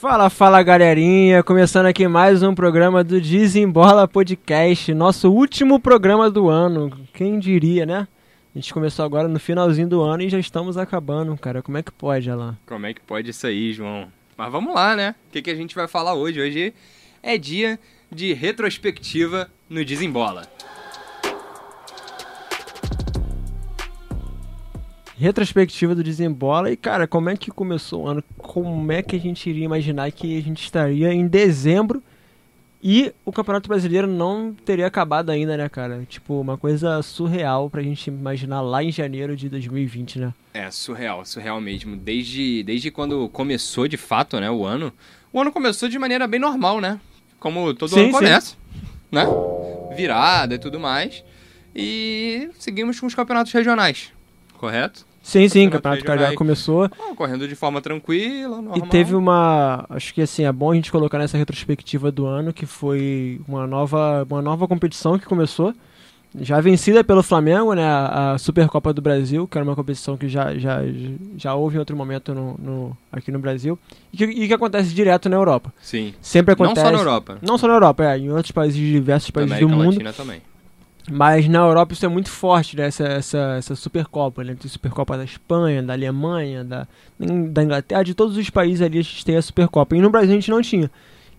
Fala, fala galerinha, começando aqui mais um programa do Desembola Podcast, nosso último programa do ano, quem diria, né? A gente começou agora no finalzinho do ano e já estamos acabando, cara, como é que pode, Alain? Como é que pode isso aí, João? Mas vamos lá, né? O que, que a gente vai falar hoje? Hoje é dia de retrospectiva no Desembola. Retrospectiva do Desembola. E, cara, como é que começou o ano? Como é que a gente iria imaginar que a gente estaria em dezembro e o Campeonato Brasileiro não teria acabado ainda, né, cara? Tipo, uma coisa surreal pra gente imaginar lá em janeiro de 2020, né? É, surreal, surreal mesmo. Desde, desde quando começou de fato, né, o ano. O ano começou de maneira bem normal, né? Como todo sim, ano começa, sim. né? Virada e tudo mais. E seguimos com os campeonatos regionais, correto? Sim, sim, o Campeonato Carioca começou. Ah, correndo de forma tranquila, normal. E teve uma. Acho que assim, é bom a gente colocar nessa retrospectiva do ano, que foi uma nova, uma nova competição que começou. Já vencida pelo Flamengo, né? A Supercopa do Brasil, que era uma competição que já, já, já houve em outro momento no, no aqui no Brasil. E que, e que, acontece direto na Europa. Sim. Sempre acontece. Não só na Europa. Não só na Europa, é. Em outros países, diversos países do mundo. Latina também. Mas na Europa isso é muito forte, né? essa, essa, essa Supercopa, né? Tem Supercopa da Espanha, da Alemanha, da, da Inglaterra, de todos os países ali a gente tem a Supercopa. E no Brasil a gente não tinha.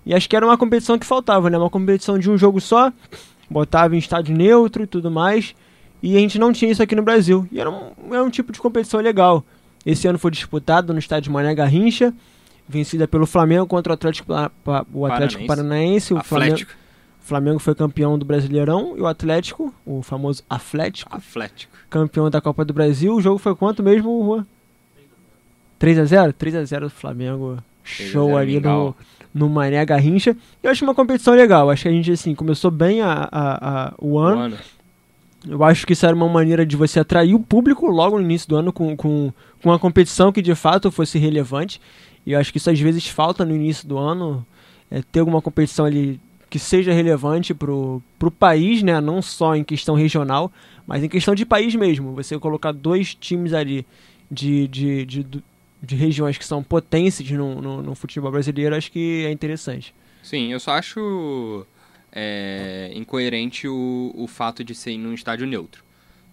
E acho que era uma competição que faltava, né? Uma competição de um jogo só, botava em estádio neutro e tudo mais. E a gente não tinha isso aqui no Brasil. E era um, era um tipo de competição legal. Esse ano foi disputado no estádio Mané Garrincha, vencida pelo Flamengo contra o Atlético, o Atlético Paranaense. O Atlético. Flamengo, o Flamengo foi campeão do Brasileirão e o Atlético, o famoso Atlético, Atlético. campeão da Copa do Brasil. O jogo foi quanto mesmo, Juan? 3x0? 3x0 do Flamengo. Show ali no, no Mané Garrincha. Eu acho uma competição legal. Acho que a gente assim, começou bem a, a, a o, ano. o ano. Eu acho que isso era uma maneira de você atrair o público logo no início do ano com, com, com uma competição que de fato fosse relevante. E eu acho que isso às vezes falta no início do ano. É, ter alguma competição ali que seja relevante para o país, né? não só em questão regional, mas em questão de país mesmo. Você colocar dois times ali de, de, de, de regiões que são potências no, no, no, futebol brasileiro, acho que é interessante. Sim, eu só acho é, incoerente o, o fato de ser em um estádio neutro.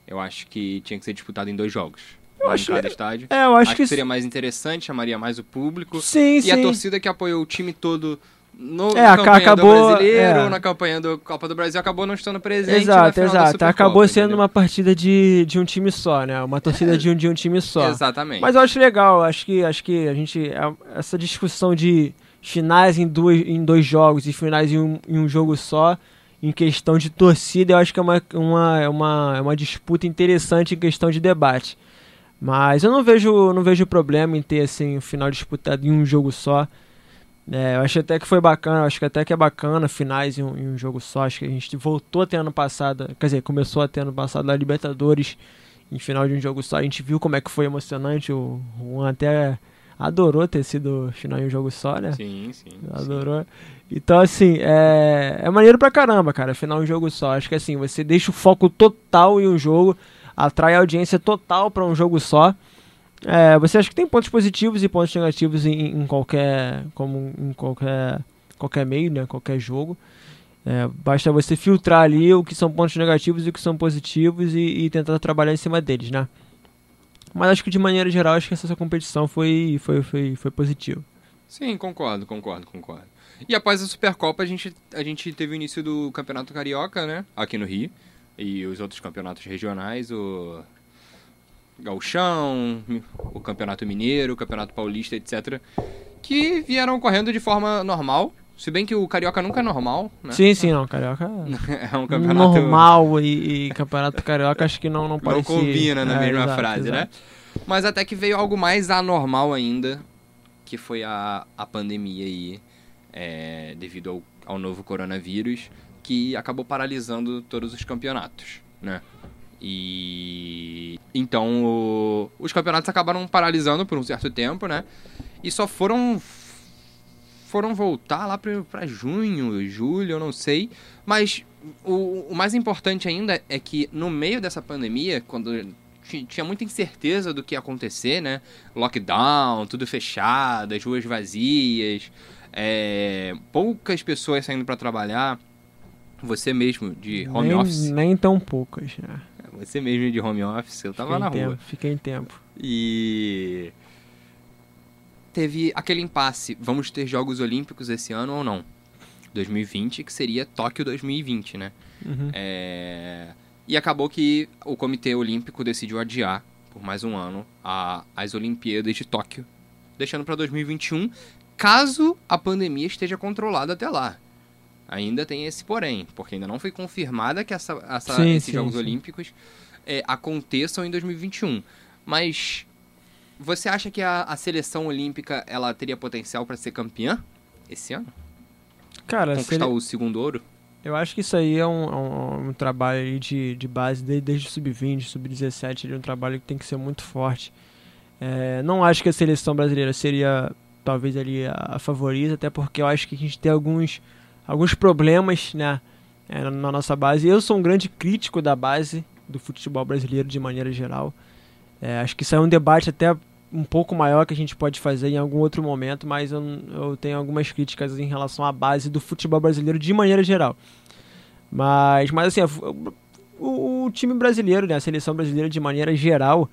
Eu acho que tinha que ser disputado em dois jogos. Eu acho, cada estádio. É, eu acho, acho que, que seria mais interessante, chamaria mais o público. Sim, e sim. a torcida que apoiou o time todo no, é, na campanha acabou, do Brasileiro, é. na campanha da Copa do Brasil, acabou não estando presente Exato, exato. Acabou sendo entendeu? uma partida de, de um time só, né? Uma torcida é. de, um, de um time só. Exatamente. Mas eu acho legal, acho que, acho que a gente. Essa discussão de finais em, duas, em dois jogos e finais em um, em um jogo só, em questão de torcida, eu acho que é uma, uma, é uma, é uma disputa interessante em questão de debate. Mas eu não vejo, não vejo problema em ter assim, o um final disputado em um jogo só. É, eu acho até que foi bacana, acho que até que é bacana finais em um, em um, jogo só. Acho que a gente voltou até ano passado, quer dizer, começou até ano passado na Libertadores em final de um jogo só. A gente viu como é que foi emocionante. O Juan até adorou ter sido final em um jogo só, né? Sim, sim. Adorou. Sim. Então, assim, é, é maneiro pra caramba, cara, final em um jogo só. Acho que assim, você deixa o foco total em um jogo, atrai audiência total para um jogo só. É, você acha que tem pontos positivos e pontos negativos em, em qualquer, como em qualquer, qualquer meio, né? Qualquer jogo. É, basta você filtrar ali o que são pontos negativos e o que são positivos e, e, tentar trabalhar em cima deles, né? Mas acho que de maneira geral acho que essa competição foi, foi, foi, foi positiva. Sim, concordo, concordo, concordo. E após a Supercopa a gente, a gente teve o início do Campeonato Carioca, né? Aqui no Rio. E os outros campeonatos regionais, o Gauchão, o Campeonato Mineiro, o Campeonato Paulista, etc. Que vieram ocorrendo de forma normal. Se bem que o Carioca nunca é normal, né? Sim, sim, não. Carioca é um campeonato... Normal e, e Campeonato Carioca acho que não, não pode Não combina na é, mesma exato, frase, exato. né? Mas até que veio algo mais anormal ainda, que foi a, a pandemia aí, é, devido ao, ao novo coronavírus, que acabou paralisando todos os campeonatos, né? E então o... os campeonatos acabaram paralisando por um certo tempo, né? E só foram foram voltar lá para junho, julho, eu não sei. Mas o, o, mais importante ainda é que no meio dessa pandemia, quando tinha muita incerteza do que ia acontecer, né? Lockdown, tudo fechado, as ruas vazias, é, poucas pessoas saindo para trabalhar. Você mesmo de home nem, office. Nem tão poucas, né? Você mesmo de home office, eu tava na tempo, rua. Fiquei em tempo. E teve aquele impasse, vamos ter Jogos Olímpicos esse ano ou não? 2020, que seria Tóquio 2020, né? Uhum. É... E acabou que o Comitê Olímpico decidiu adiar por mais um ano a, as Olimpíadas de Tóquio, deixando para 2021, caso a pandemia esteja controlada até lá. Ainda tem esse porém, porque ainda não foi confirmada que essa, essa Sim, esses sim, Jogos sim. Olímpicos é, aconteçam em 2021. Mas você acha que a, a seleção olímpica ela teria potencial para ser campeã esse ano? Cara, Conquistar ele- o segundo ouro? eu acho que isso aí é um, é um- um trabalho de, de base desde, desde o sub-20, sub-17, ele é um trabalho que tem que ser muito forte. É, não acho que a seleção brasileira seria talvez ali a, a favorita, até porque eu acho que a gente tem alguns, alguns problemas né, é, na, nossa base. Eu sou um grande crítico da base do futebol brasileiro de maneira geral. É, acho que isso é um debate até um pouco maior que a gente pode fazer em algum outro momento, mas eu, eu tenho algumas críticas em relação à base do futebol brasileiro de maneira geral. Mas, mas assim, o, o time brasileiro, né, a seleção brasileira de maneira geral,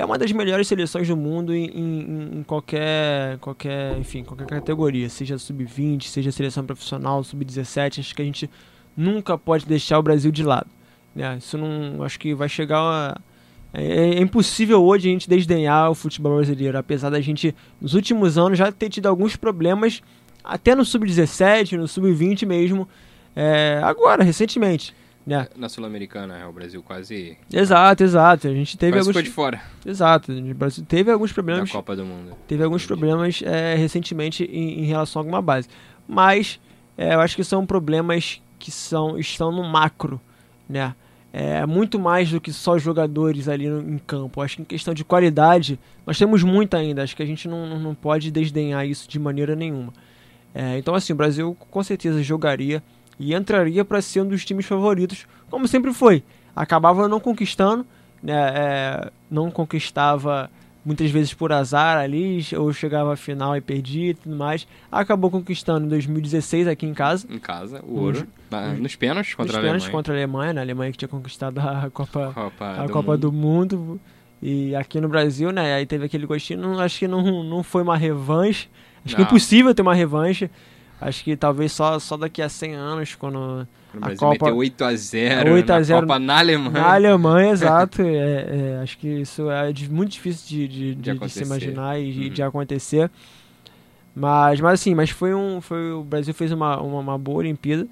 é uma das melhores seleções do mundo em, em- em qualquer, qualquer, enfim, qualquer categoria, seja sub-20, seja seleção profissional, sub-17, acho que a gente nunca pode deixar o Brasil de lado. Né? Isso não, acho que vai chegar a, é, é impossível hoje a gente desdenhar o futebol brasileiro, apesar da gente, nos últimos anos, já ter tido alguns problemas, até no sub-17, no sub-20 mesmo, é, agora, recentemente. Né? Na Sul-Americana, é, o Brasil quase, Exato, exato. A gente teve quase alguns. ficou de fora Exato. O Brasil teve alguns problemas. Copa do Mundo. Teve alguns problemas é, recentemente em, em relação a alguma base. Mas é, eu acho que são problemas que são, estão no macro, né? É muito mais do que só jogadores ali no, em campo. Eu Acho que em questão de qualidade, nós temos muito ainda. Acho que a gente não, não pode desdenhar isso de maneira nenhuma. É, então, assim, o Brasil com certeza jogaria e entraria para ser um dos times favoritos, como sempre foi. Acabava não conquistando, né? É, não conquistava muitas vezes por azar ali, ou chegava à final e perdia e tudo mais. Acabou conquistando em 2016 aqui em casa. Em casa, o Nos- ouro. na- nos pênaltis contra nos a pênaltis Alemanha. contra a Alemanha, né? A Alemanha que tinha conquistado a Copa, Copa, a do Copa Mundo. do Mundo. E aqui no Brasil, né? Aí teve aquele gostinho. Não, acho que não, não foi uma revanche. Acho que é Não. impossível ter uma revanche. Acho que talvez só, só daqui a 100 anos, quando a Copa- meteu 8x0 8 a na 0 Copa na Alemanha. Na Alemanha, exato. É, é, acho que isso é muito difícil de, de, de- de se imaginar e de, Uhum. de acontecer. Mas, mas assim, mas foi um. Foi, o Brasil fez uma, uma, uma boa Olimpíada.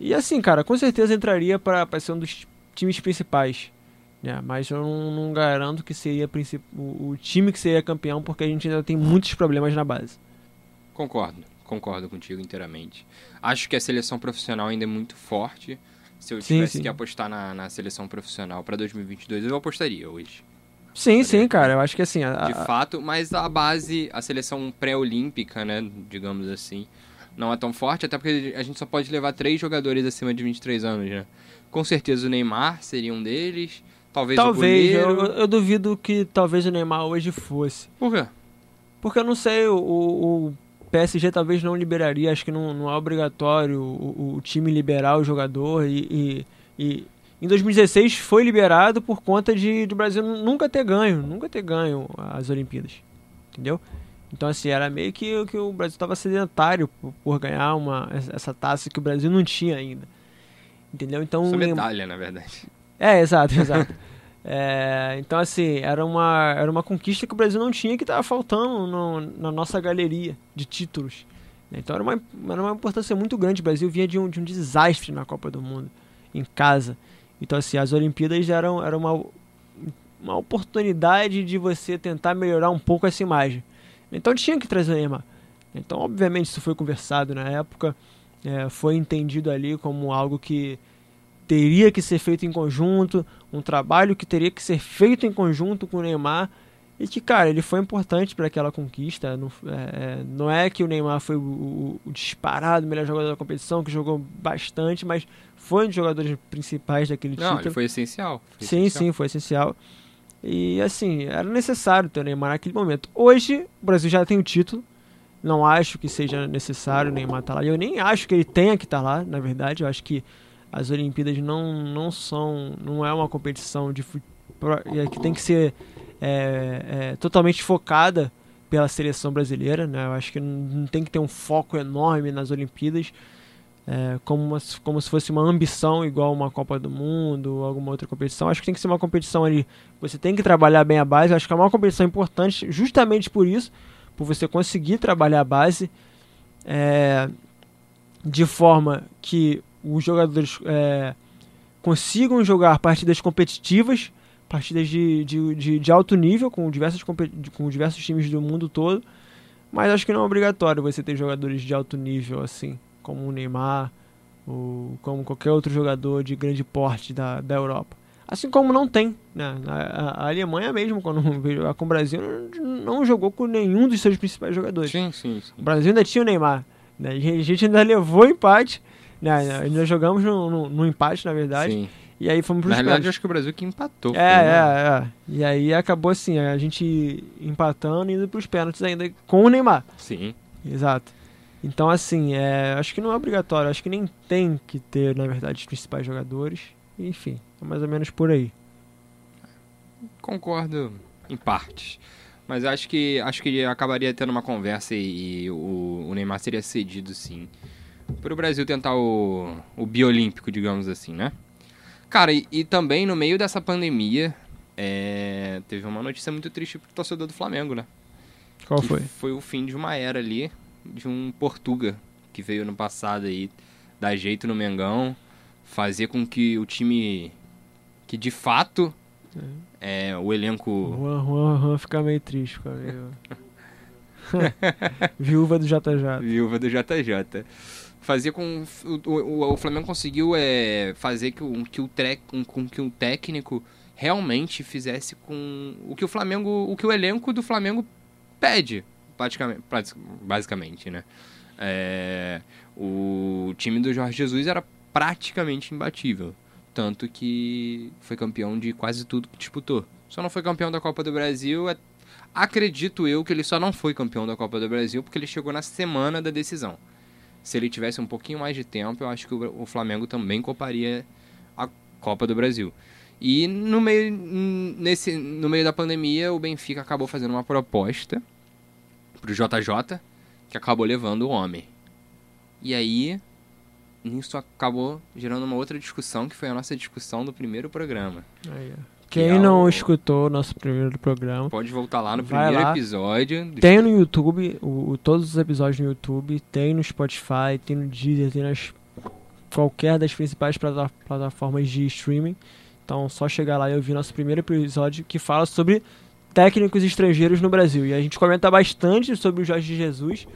E assim, cara, com certeza entraria para ser um dos times principais. Né? Mas eu não, não garanto que seria o, o time que seria campeão, porque a gente ainda tem muitos problemas na base. Concordo, concordo contigo inteiramente. Acho que a seleção profissional ainda é muito forte. Se eu Sim, tivesse sim. que apostar na, na seleção profissional para 2022, eu apostaria hoje. Sim, Tá sim, cara. Eu acho que assim. a- De fato, mas a base, a seleção pré-olímpica, né, digamos assim, não é tão forte, até porque a gente só pode levar três jogadores acima de 23 anos, né? Com certeza o Neymar seria um deles, talvez, talvez, o eu, goleiro... eu duvido que talvez o Neymar hoje fosse. Por quê? Porque eu não sei, o- o PSG talvez não liberaria, acho que não, não é obrigatório o, o time liberar o jogador e, e, e em 2016 foi liberado por conta de do Brasil nunca ter ganho, nunca ter ganho as Olimpíadas, entendeu? Então assim, era meio que, que o Brasil estava sedentário por, por ganhar uma, essa taça que o Brasil não tinha ainda, entendeu? Então o Neymar- medalha, na verdade. é, exato, exato. É, então, assim, era uma, era uma conquista que o Brasil não tinha que estava faltando no- na nossa galeria de títulos. Então, era uma, era uma importância muito grande. O Brasil vinha de um, de um desastre na Copa do Mundo, em casa. Então, assim, as Olimpíadas eram, era uma, uma oportunidade de você tentar melhorar um pouco essa imagem. Então, tinha que trazer o Neymar. Então, obviamente, isso foi conversado na época, é, foi entendido ali como algo que teria que ser feito em conjunto, um trabalho que teria que ser feito em conjunto com o Neymar. E que, cara, ele foi importante para aquela conquista. Não, é, é, não é que o Neymar foi o, o- o disparado melhor jogador da competição, que jogou bastante, mas foi um dos jogadores principais daquele Não, título. ele foi essencial. foi Sim, essencial. sim, foi essencial. E assim, era necessário ter o Neymar naquele momento. Hoje, o Brasil já tem o título. Não acho que seja necessário o Neymar estar tá lá. Eu nem acho que ele tenha que estar tá lá, na verdade. Eu acho que as Olimpíadas não, não são. não é uma competição de é que tem que ser é, é, totalmente focada pela seleção brasileira. Né? Eu acho que não tem que ter um foco enorme nas Olimpíadas é, como, uma, como se fosse uma ambição igual uma Copa do Mundo alguma outra competição. Acho que tem que ser uma competição ali. Você tem que trabalhar bem a base. Acho que é uma competição importante justamente por isso, por você conseguir trabalhar a base é, de forma que os jogadores é, consigam jogar partidas competitivas, partidas de, de, de, de alto nível com diversos, com diversos times do mundo todo. Mas acho que não é obrigatório você ter jogadores de alto nível assim como o Neymar, ou como qualquer outro jogador de grande porte da, da Europa. Assim como não tem. Né? A, a Alemanha mesmo, quando veio jogar com o Brasil, não jogou com nenhum dos seus principais jogadores. Sim, sim, sim. O Brasil ainda tinha o Neymar. Né? A gente ainda levou empate. Né? Ainda jogamos no, no, no empate, na verdade. Sim. E aí fomos Na realidade, acho que o Brasil que empatou. É, é, é. E aí acabou assim, a gente empatando e indo pros pênaltis ainda com o Neymar. Sim. Exato. Então, assim, é, acho que não é obrigatório. Acho que nem tem que ter, na verdade, os principais jogadores. Enfim, é mais ou menos por aí. Concordo em partes. Mas acho que acho que acabaria tendo uma conversa e, e o, o, Neymar seria cedido, sim. Para o Brasil tentar o, o biolímpico, digamos assim, né? Cara, e, e também no meio dessa pandemia, é, teve uma notícia muito triste pro torcedor do Flamengo, né? Qual foi? Foi o fim de uma era ali de um Portuga que veio no passado aí dar jeito no Mengão, fazer com que o time que de fato é, é o elenco. Juan, Juan, Juan fica meio triste, fica meio... Viúva do JJ. Viúva do JJ. Fazer com. O, o, o Flamengo conseguiu é, fazer que que o tre, com que o técnico realmente fizesse com o que o Flamengo. O que o elenco do Flamengo pede praticamente, basicamente, né? É, o time do Jorge Jesus era praticamente imbatível. Tanto que foi campeão de quase tudo que disputou. Só não foi campeão da Copa do Brasil. É, acredito eu que ele só não foi campeão da Copa do Brasil porque ele chegou na semana da decisão. Se ele tivesse um pouquinho mais de tempo, eu acho que o Flamengo também coparia a Copa do Brasil. E no meio, nesse, no meio da pandemia, o Benfica acabou fazendo uma proposta pro JJ, que acabou levando o homem. E aí, isso acabou gerando uma outra discussão, que foi a nossa discussão do primeiro programa. Aí, Quem não escutou o nosso primeiro programa, pode voltar lá no primeiro lá. episódio. Tem no YouTube, o, o, todos os episódios no YouTube, tem no Spotify, tem no Deezer, tem nas qualquer das principais plataformas de streaming. Então, só chegar lá e ouvir nosso primeiro episódio que fala sobre técnicos estrangeiros no Brasil. E a gente comenta bastante sobre o Jorge Jesus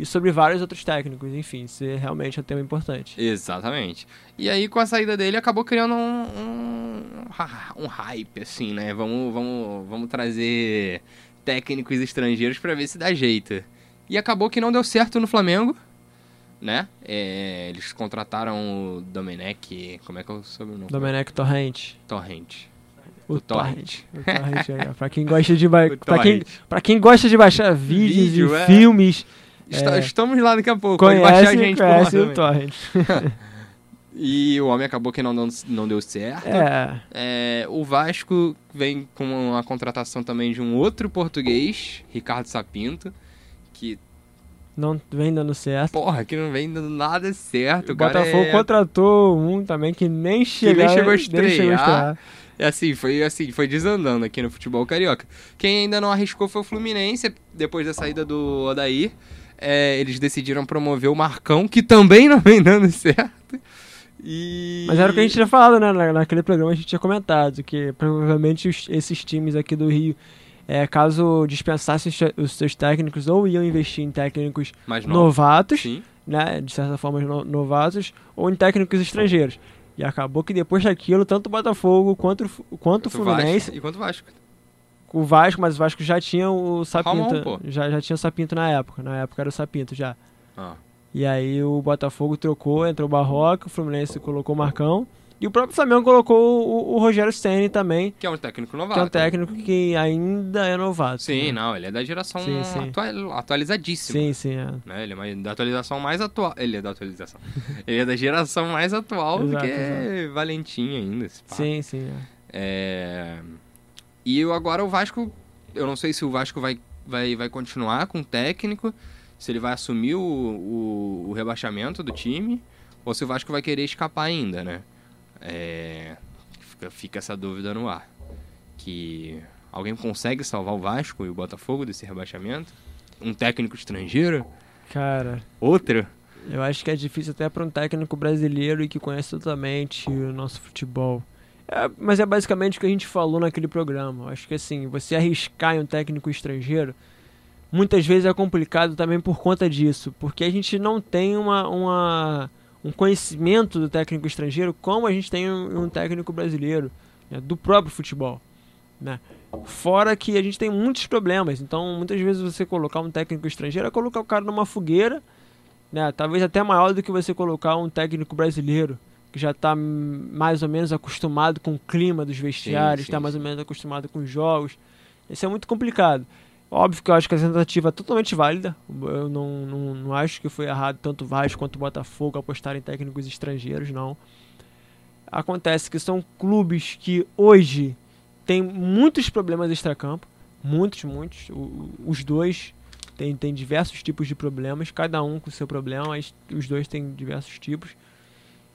e sobre vários outros técnicos. Enfim, isso é realmente um tema importante. Exatamente. E aí, com a saída dele, acabou criando um, um, um hype, assim, né? Vamos, vamos, vamos trazer técnicos estrangeiros para ver se dá jeito. E acabou que não deu certo no Flamengo, né? É, eles contrataram o Domenech, como é que é o sobrenome? Domenech Torrente. Torrente. O, o torrent. O torrent aí, pra quem gosta de ba... pra, quem, pra quem gosta de baixar vídeos Vídeo, e é. filmes. Está, é... Estamos lá daqui a pouco. Conhece, Pode baixar a gente conhece o torrent. e o homem acabou que não, não, não deu certo. É. é. O Vasco vem com a contratação também de um outro português, Ricardo Sapinto, que não vem dando certo. Porra, que não vem dando nada certo. O, o Botafogo é... contratou um também que nem, chega, que nem chegou a estrear. Nem chegou a estrear. É assim, foi assim, foi desandando aqui no futebol carioca. Quem ainda não arriscou foi o Fluminense, depois da saída do Odair. É, eles decidiram promover o Marcão, que também não vem dando certo. E... Mas era o que a gente tinha falado, né? Naquele programa a gente tinha comentado que provavelmente os, esses times aqui do Rio, é, caso dispensassem os seus técnicos, ou iam investir em técnicos novatos, Sim. né? De certa forma, novatos, ou em técnicos estrangeiros. E acabou que depois daquilo, tanto o Botafogo quanto, quanto o Fluminense. Vasco. E quanto o Vasco. O Vasco, mas o Vasco já tinha o Sapinto. Ramon, já, já tinha o Sapinto na época. Na época era o Sapinto já. Ah. E aí o Botafogo trocou, entrou o Barroca, o Fluminense colocou o Marcão. E o próprio Flamengo colocou o, o Rogério Ceni também. Que é um técnico novato. Que é um técnico que ainda é novato. Sim, né? não, ele é da geração sim, sim. Atual, atualizadíssima. Sim, sim, é. Né? Ele é da atualização mais atual. Ele é da atualização. ele é da geração mais atual exato, do que exato. Valentim ainda. Sim, sim. É. é... E agora o Vasco, eu não sei se o Vasco vai, vai, vai continuar com o técnico, se ele vai assumir o, o, o rebaixamento do time, ou se o Vasco vai querer escapar ainda, né? É, fica, fica essa dúvida no ar. Que alguém consegue salvar o Vasco e o Botafogo desse rebaixamento? Um técnico estrangeiro? Cara. Outro? Eu acho que é difícil até para um técnico brasileiro e que conhece totalmente o nosso futebol. É, mas é basicamente o que a gente falou naquele programa. Acho que assim, você arriscar em um técnico estrangeiro, muitas vezes é complicado também por conta disso, porque a gente não tem uma, uma um conhecimento do técnico estrangeiro como a gente tem um, um técnico brasileiro, né, do próprio futebol. Né? Fora que a gente tem muitos problemas, então muitas vezes você colocar um técnico estrangeiro é colocar o cara numa fogueira, né, talvez até maior do que você colocar um técnico brasileiro, que já está mais ou menos acostumado com o clima dos vestiários, está mais ou menos acostumado com os jogos. Isso é muito complicado. Óbvio que eu acho que a tentativa é totalmente válida. Eu não, não, não acho que foi errado tanto o Vasco quanto o Botafogo apostar em técnicos estrangeiros, não. Acontece que são clubes que hoje têm muitos problemas extracampo. Muitos, muitos. O, os dois têm, têm diversos tipos de problemas, cada um com seu problema, mas os dois têm diversos tipos.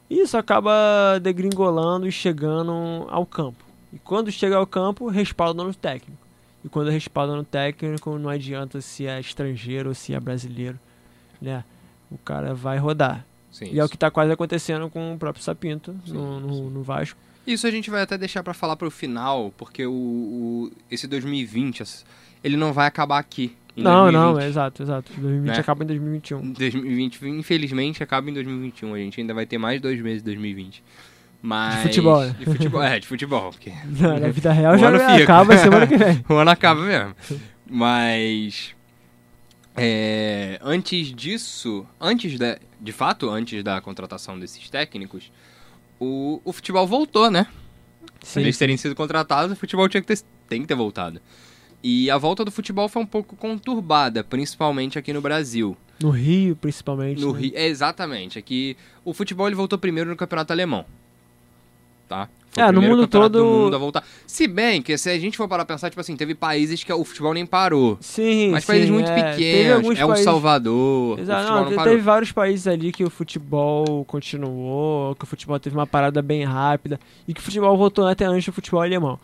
E isso acaba degringolando e chegando ao campo. E quando chega ao campo, respalda no técnico. E quando respalda no técnico, não adianta se é estrangeiro ou se é brasileiro, né? O cara vai rodar. Sim, e isso. é o que está quase acontecendo com o próprio Sapinto sim, no, no, no, Vasco. Isso a gente vai até deixar para falar para o final, porque o, o, esse 2020, ele não vai acabar aqui. Não, 2020, não, é exato, exato. 2020 né? acaba em 2021. 2020, infelizmente, acaba em 2021. A gente ainda vai ter mais dois meses de 2020. Mas... De futebol, né? De futebol, é, de futebol. Porque... Não, na vida real já acaba semana que vem. o ano acaba mesmo. Mas... É, antes disso, antes da, de fato, antes da contratação desses técnicos, o, o futebol voltou, né? Sim. Eles terem sido contratados, o futebol tinha que ter, tem que ter voltado. E a volta do futebol foi um pouco conturbada, principalmente aqui no Brasil. No Rio, principalmente. No né? Rio, é, exatamente. Aqui, o futebol ele voltou primeiro no campeonato alemão tá? Foi é, no mundo todo. mundo a voltar. Se bem que se a gente for para pensar, tipo assim, teve países que o futebol nem parou. Sim, Mas sim, países muito é. pequenos. É o Salvador. Exato, não, não teve vários países ali que o futebol continuou, que o futebol teve uma parada bem rápida e que o futebol voltou até antes do futebol alemão.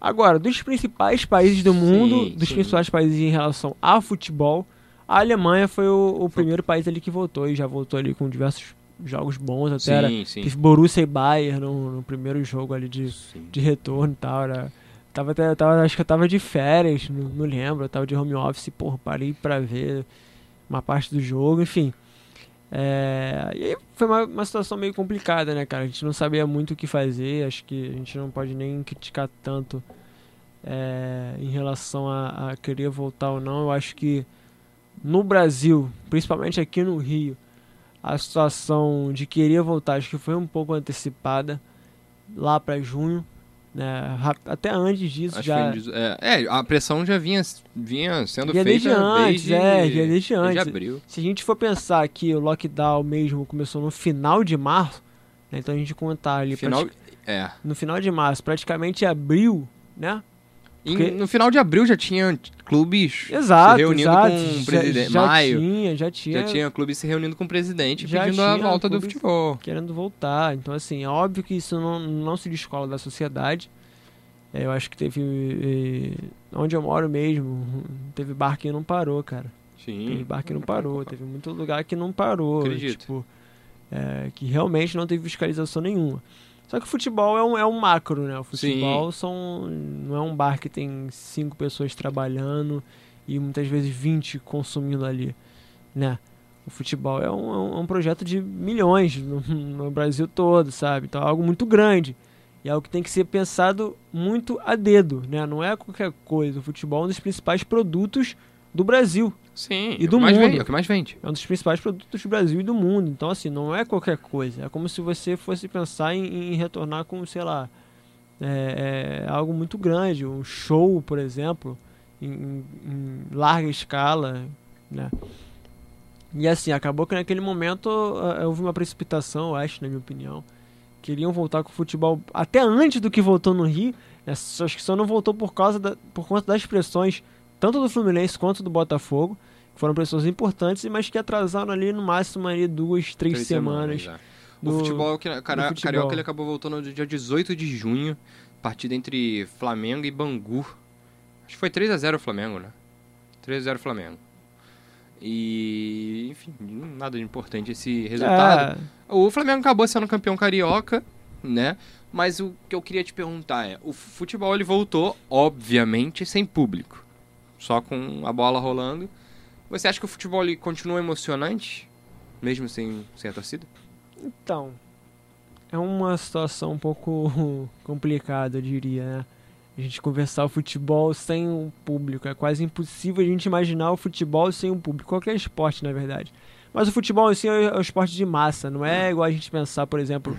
Agora, dos principais países do mundo, sim, dos sim. principais países em relação a futebol, a Alemanha foi o, o primeiro país ali que voltou e já voltou ali com diversos jogos bons até. Sim, era, sim. Teve Borussia e Bayern no, no, primeiro jogo ali de, de retorno e tal. Era, tava até, tava, acho que eu tava de férias, não, não lembro. Eu tava de home office, porra, parei pra ver uma parte do jogo, enfim. É, e aí foi uma, uma situação meio complicada, né, cara? A gente não sabia muito o que fazer, acho que a gente não pode nem criticar tanto é, em relação a, a querer voltar ou não. Eu acho que no Brasil, principalmente aqui no Rio, a situação de querer voltar, acho que foi um pouco antecipada lá para junho. Né? Até antes disso acho já. É, é, a pressão já vinha, vinha sendo já feita desde antes, desde, é, já desde antes. Desde abril. Se a gente for pensar que o lockdown mesmo começou no final de março, né? então a gente contar ali final, é. no final de março, praticamente abril, né? Porque... no final de abril já tinha clubes exato, se reunindo exato. com o presidente. Já, já Maio. Tinha, já tinha. Já tinha clubes se reunindo com o presidente pedindo a volta do futebol. Querendo voltar. Então, assim, é óbvio que isso não, não se descola da sociedade. É, eu acho que teve. Eh, onde eu moro mesmo, teve bar que não parou, cara. Sim. Teve bar que não parou. Teve muito lugar que não parou. Acredito. Tipo, é, que realmente não teve fiscalização nenhuma. Só que o futebol é um, é um macro, né? O futebol são, não é um bar que tem cinco pessoas trabalhando e muitas vezes 20 consumindo ali, né? O futebol é um, é um é projeto de milhões no, no, Brasil todo, sabe? Então é algo muito grande. E é algo que tem que ser pensado muito a dedo, né? Não é qualquer coisa. O futebol é um dos principais produtos do Brasil. Sim, e é do mais mundo. vende, é o que mais vende. É um dos principais produtos do Brasil e do mundo. Então, assim, não é qualquer coisa. É como se você fosse pensar em, em retornar com, sei lá, é, é algo muito grande. Um show, por exemplo, em, em- em larga escala, né? E assim, acabou que naquele momento ah, houve uma precipitação, eu acho, na minha opinião. Queriam voltar com o futebol até antes do que voltou no Rio. né? Acho que só não voltou por causa da, por conta das pressões tanto do Fluminense quanto do Botafogo foram pessoas importantes, mas que atrasaram ali no máximo ali duas, três, semanas. já. do- o futebol, que- cara- futebol. Carioca, ele acabou voltando no dia 18 de junho, partida entre Flamengo e Bangu. Acho que foi 3x0 o Flamengo, né? 3x0 Flamengo. E, enfim, nada de importante esse resultado. É, O Flamengo acabou sendo campeão carioca, né? Mas o que eu queria te perguntar é, o futebol ele voltou, obviamente, sem público. Só com a bola rolando. Você acha que o futebol continua emocionante, mesmo sem, sem a torcida? então, é uma situação um pouco complicada, eu diria, né? A gente conversar o futebol sem um público. É quase impossível a gente imaginar o futebol sem um público. Qualquer esporte, na verdade. Mas o futebol, assim, é um esporte de massa. Não é igual a gente pensar, por exemplo,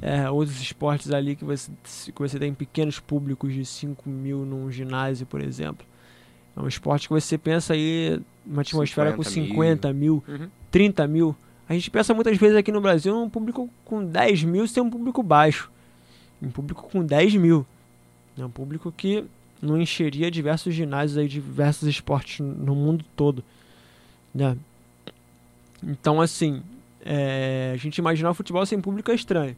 é, outros esportes ali que você, que você tem pequenos públicos de 5 mil num ginásio, por exemplo. É um esporte que você pensa aí uma atmosfera com 50 mil. 50 mil, Uhum. 30 mil. A gente pensa muitas vezes aqui no Brasil um público com 10 mil ser um público baixo. Um público com 10 mil. É um público que não encheria diversos ginásios aí, diversos esportes no mundo todo. Né? Então, assim, é, a gente imaginar o futebol sem público é estranho.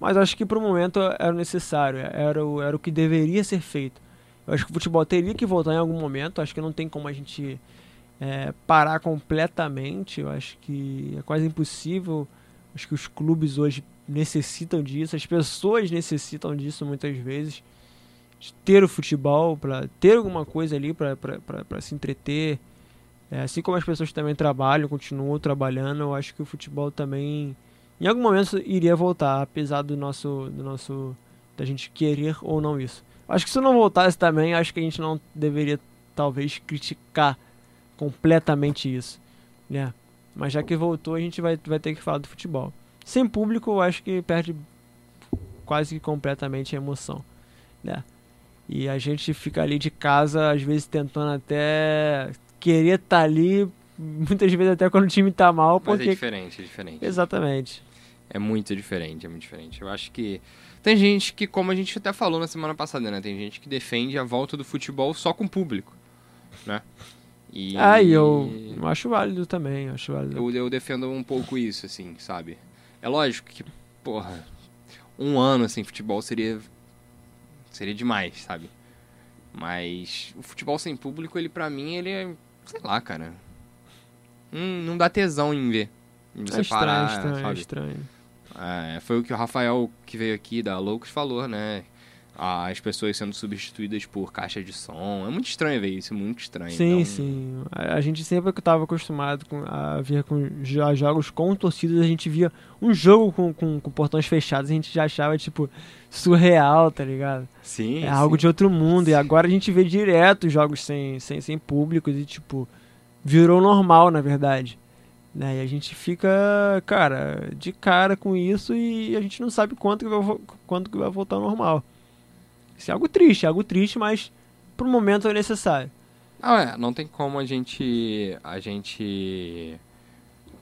Mas acho que para o momento era necessário, era o, era o que deveria ser feito. Eu acho que o futebol teria que voltar em algum momento, acho que não tem como a gente é, parar completamente, eu acho que é quase impossível. Acho que os clubes hoje necessitam disso, as pessoas necessitam disso muitas vezes, de ter o futebol, para ter alguma coisa ali para se entreter. É, assim como as pessoas também trabalham, continuam trabalhando, eu acho que o futebol também em algum momento iria voltar, apesar do nosso, do nosso da gente querer ou não isso. Acho que se não voltasse também, acho que a gente não deveria talvez criticar completamente isso, né? Mas já que voltou, a gente vai, vai ter que falar do futebol. Sem público, eu acho que perde quase que completamente a emoção, né? E a gente fica ali de casa, às vezes tentando até querer estar ali, muitas vezes até quando o time tá mal, Mas porque é diferente, é diferente. exatamente. É muito diferente, é muito diferente. Eu acho que tem gente que, como a gente até falou na semana passada, né? Tem gente que defende a volta do futebol só com público, né? E Ah, e eu acho válido também, acho válido. eu, eu defendo um pouco isso, assim, sabe? É lógico que, porra, um ano sem futebol seria seria demais, sabe? Mas o futebol sem público, ele pra mim, ele é, sei lá, cara. Hum, não dá tesão em ver. Em você é estranho, parar, estranho, sabe? estranho. É, foi o que o Rafael, que veio aqui da Loucos, falou, né? As pessoas sendo substituídas por caixa de som. É muito estranho ver isso, muito estranho. Sim, Então, sim. A, a gente sempre que estava acostumado com, a ver com jo- jogos com torcidas, a gente via um jogo com, com, com portões fechados, a gente já achava, tipo, surreal, tá ligado? Sim, É algo sim. de outro mundo. E agora a gente vê direto jogos sem, sem, sem públicos e, tipo, virou normal, na verdade. Né? E a gente fica, cara, de cara com isso e a gente não sabe quanto que vai, quanto que vai voltar ao normal. Isso é algo triste, é algo triste, mas pro momento é necessário. Não, é, não tem como a gente. A gente.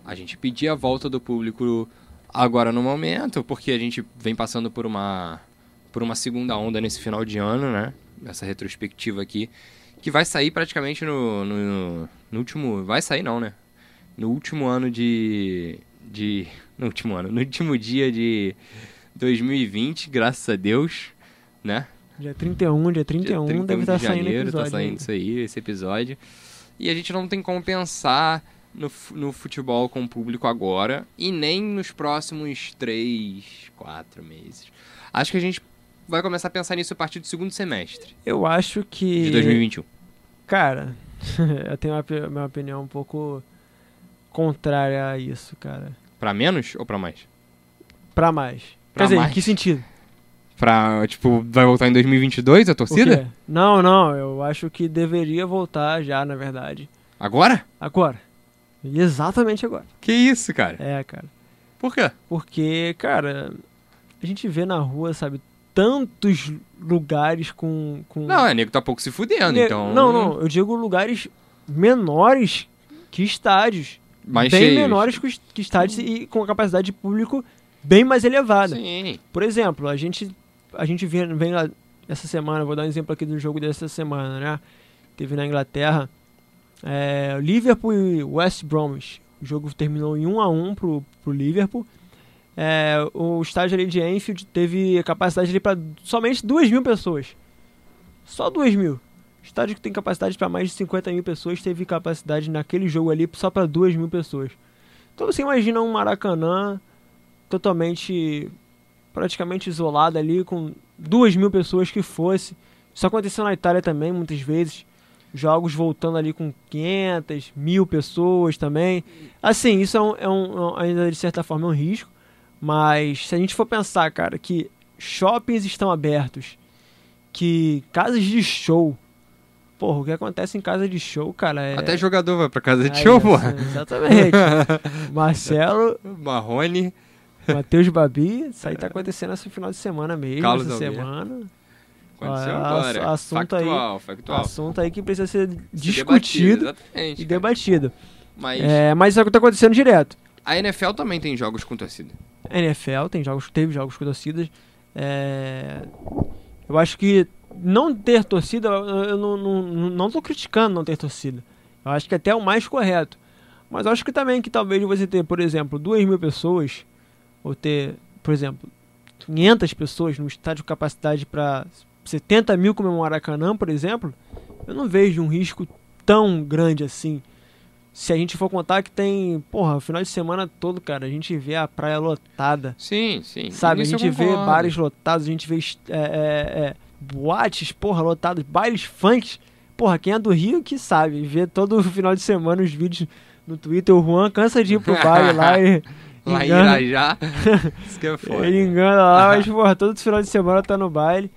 A gente pedir a volta do público agora no momento, porque a gente vem passando por uma. por uma segunda onda nesse final de ano, né? Essa retrospectiva aqui. Que vai sair praticamente no. no, no último. Vai sair não, né? No último ano de. de. No último ano, no último dia de 2020, graças a Deus, né? Dia 31, dia 31, Dia 31 deve estar de saindo janeiro, episódio. tá saindo aí. isso aí, esse episódio. E a gente não tem como pensar no, no futebol com o público agora e nem nos próximos três, quatro meses. Acho que a gente vai começar a pensar nisso a partir do segundo semestre Eu acho que. de 2021. Cara, eu tenho uma, uma opinião um pouco contrária a isso, cara. Pra menos ou pra mais? Pra mais. Pra Quer dizer, mais? em que sentido? Pra, tipo, vai voltar em 2022 a torcida? Não, não, eu acho que deveria voltar já, na verdade. Agora? Agora. Exatamente agora. Que isso, cara? É, cara. Por quê? Porque, cara, a gente vê na rua, sabe, tantos lugares com. com... Não, é nego tá pouco se fudendo, Ne- então. Não, não, eu digo lugares menores que estádios. Mais bem cheios. menores que, os- que estádios e com a capacidade de público bem mais elevada. Sim. Por exemplo, a gente, a gente vem, vem lá essa semana, vou dar um exemplo aqui do jogo dessa semana, né? Teve na Inglaterra é, Liverpool e West Bromwich. O jogo terminou em 1 a 1 pro, pro Liverpool. É, o estádio ali de Enfield teve capacidade ali para somente 2 mil pessoas. Só 2 mil. Estádio que tem capacidade para mais de 50 mil pessoas teve capacidade naquele jogo ali só para 2 mil pessoas. Então você imagina um Maracanã totalmente, praticamente isolado ali, com 2 mil pessoas que fosse. Isso aconteceu na Itália também, muitas vezes. Jogos voltando ali com 500, mil pessoas também. Assim, isso é, é um- é um- ainda de certa forma é um risco. Mas se a gente for pensar, cara, que shoppings estão abertos, que casas de show. Porra, o que acontece em casa de show, cara, é. Até jogador vai pra casa de Aí, show, assim, porra. Exatamente. Marcelo, Marrone. Matheus Babi, isso aí tá acontecendo esse final de semana mesmo, Carlos essa Almeida. semana. Aconteceu Ah, agora. assunto aí- factual, factual. Assunto aí que precisa ser discutido Exatamente. e cara. debatido. Mas É, mas isso é o que tá acontecendo direto. a NFL também tem jogos com torcida. A NFL tem jogos, teve jogos com torcidas. É, eu acho que não ter torcida, eu não, não, não, tô criticando não ter torcida. Eu acho que até é o mais correto. Mas acho que também que talvez você ter, por exemplo, 2 mil pessoas, ou ter, por exemplo, 500 pessoas num estádio de capacidade para 70 mil como é o Maracanã, por exemplo, eu não vejo um risco tão grande assim. Se a gente for contar que tem, porra, o final de semana todo, cara, a gente vê a praia lotada. Sim, sim. Sabe, a gente vê bares lotados, a gente vê é, é, é, boates, porra, lotadas, bailes funks. Porra, quem é do Rio que sabe, vê todo final de semana os vídeos no Twitter, o Juan cansa de ir pro baile lá e Lá em engana, Irajá. Isso que é foda. ele engana lá, mas porra, todo final de semana tá no baile.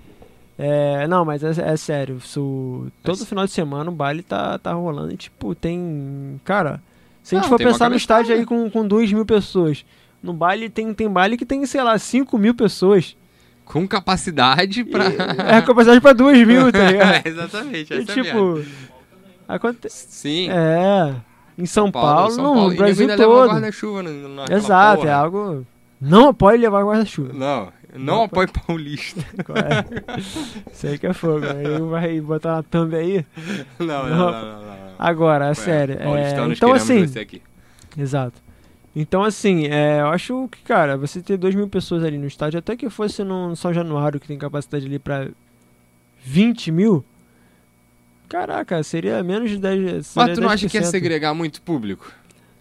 É, não, mas é, é sério, isso, todo É final de semana o baile tá, tá rolando e tipo, tem, cara, se a gente Não, for pensar no estádio aí com, com 2 mil pessoas, no baile tem, tem baile que tem, sei lá, 5 mil pessoas. Com capacidade pra. É a capacidade pra 2 mil, tá ligado? Exatamente, E é tipo, acontece. Sim. É, em São Paulo, São não, Paulo. no E Brasil ainda todo. guarda-chuva Exato, porra. é algo. Não apoie levar guarda-chuva. Não, não Não, apoio paulista. É? Isso aí que é fogo. Aí vai botar uma thumb aí. Não, não, Não. não, não. Agora, é sério. É, então, assim. Exato. Então, assim, é, eu acho que, cara, você ter 2 mil pessoas ali no estádio, até que fosse no São Januário, que tem capacidade ali pra 20 mil. Caraca, seria menos de 10. seria Mas tu não acha que ia 10%. segregar muito público?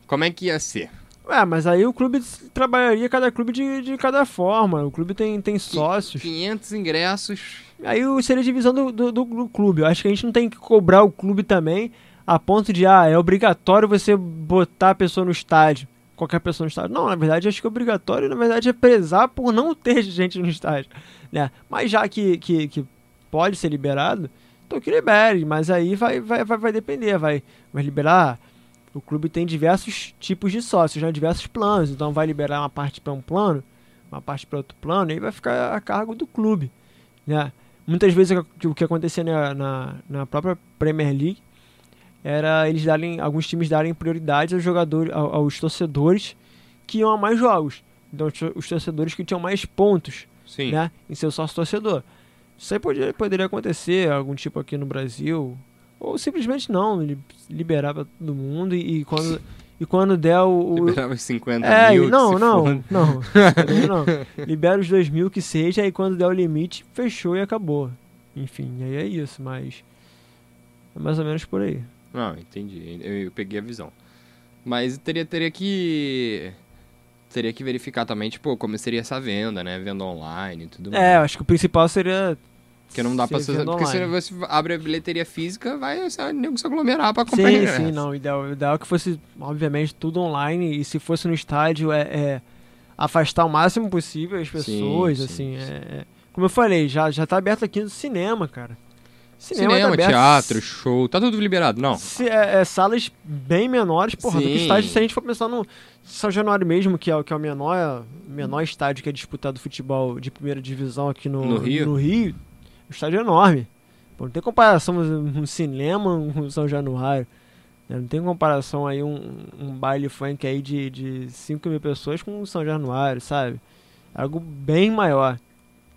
Como é que ia ser? É, mas aí o clube trabalharia cada clube de, de cada forma. O clube tem, tem sócios. 500 ingressos. Aí seria divisão do, do, do- do clube. Eu acho que a gente não tem que cobrar o clube também a ponto de, ah, é obrigatório você botar a pessoa no estádio. Qualquer pessoa no estádio. Não, na verdade, acho que é obrigatório, na verdade, é prezar por não ter gente no estádio. Né? Mas já que, que, que pode ser liberado, então que libere. Mas aí vai, vai, vai, vai depender. Vai, vai liberar. O clube tem diversos tipos de sócios, né? diversos planos. Então vai liberar uma parte para um plano, uma parte para outro plano, e aí vai ficar a cargo do clube. Né? Muitas vezes o que- acontecia na, na, na própria Premier League era eles darem, alguns times darem prioridade aos jogadores, ao- aos torcedores que iam a mais jogos. Então, os tor- os torcedores que tinham mais pontos Sim. né, em seu sócio torcedor. Isso aí poderia, poderia acontecer, algum tipo aqui no Brasil, ou simplesmente não, li- liberar para todo mundo e, e quando, e quando der o. o- Liberava os 50 é, mil. não, não, foda. não, não. Libera os dois mil que seja, e quando der o limite, fechou e acabou. Enfim, aí é isso, mas. É mais ou menos por aí. Não, entendi. Eu, eu peguei a visão. Mas teria, teria que. Teria que verificar também, tipo, como seria essa venda, né? Venda online e tudo mais. É, eu acho que o principal seria. Porque não dá pra ser ser. venda Porque se você abre a bilheteria física, vai o nego se aglomerar pra comprar Sim, ingresso. sim, não. O ideal, o ideal é que fosse, obviamente, tudo online e se fosse no estádio é, é afastar o máximo possível as pessoas, sim, assim. sim. é- é- como eu falei, já, já tá aberto aqui no cinema, cara. Cinema, Cinema tá teatro, show, tá tudo liberado, não? Se, é, é, salas bem menores, porra, Sim. do que estádio, se a gente for pensar no São Januário mesmo, que é, que é o menor, menor estádio que é disputado futebol de primeira divisão aqui no, no Rio, no Rio o estádio é enorme. Pô, não tem comparação um cinema com São Januário. Né? Não tem comparação aí um, um baile funk aí de, de 5 mil pessoas com São Januário, sabe? É algo bem maior.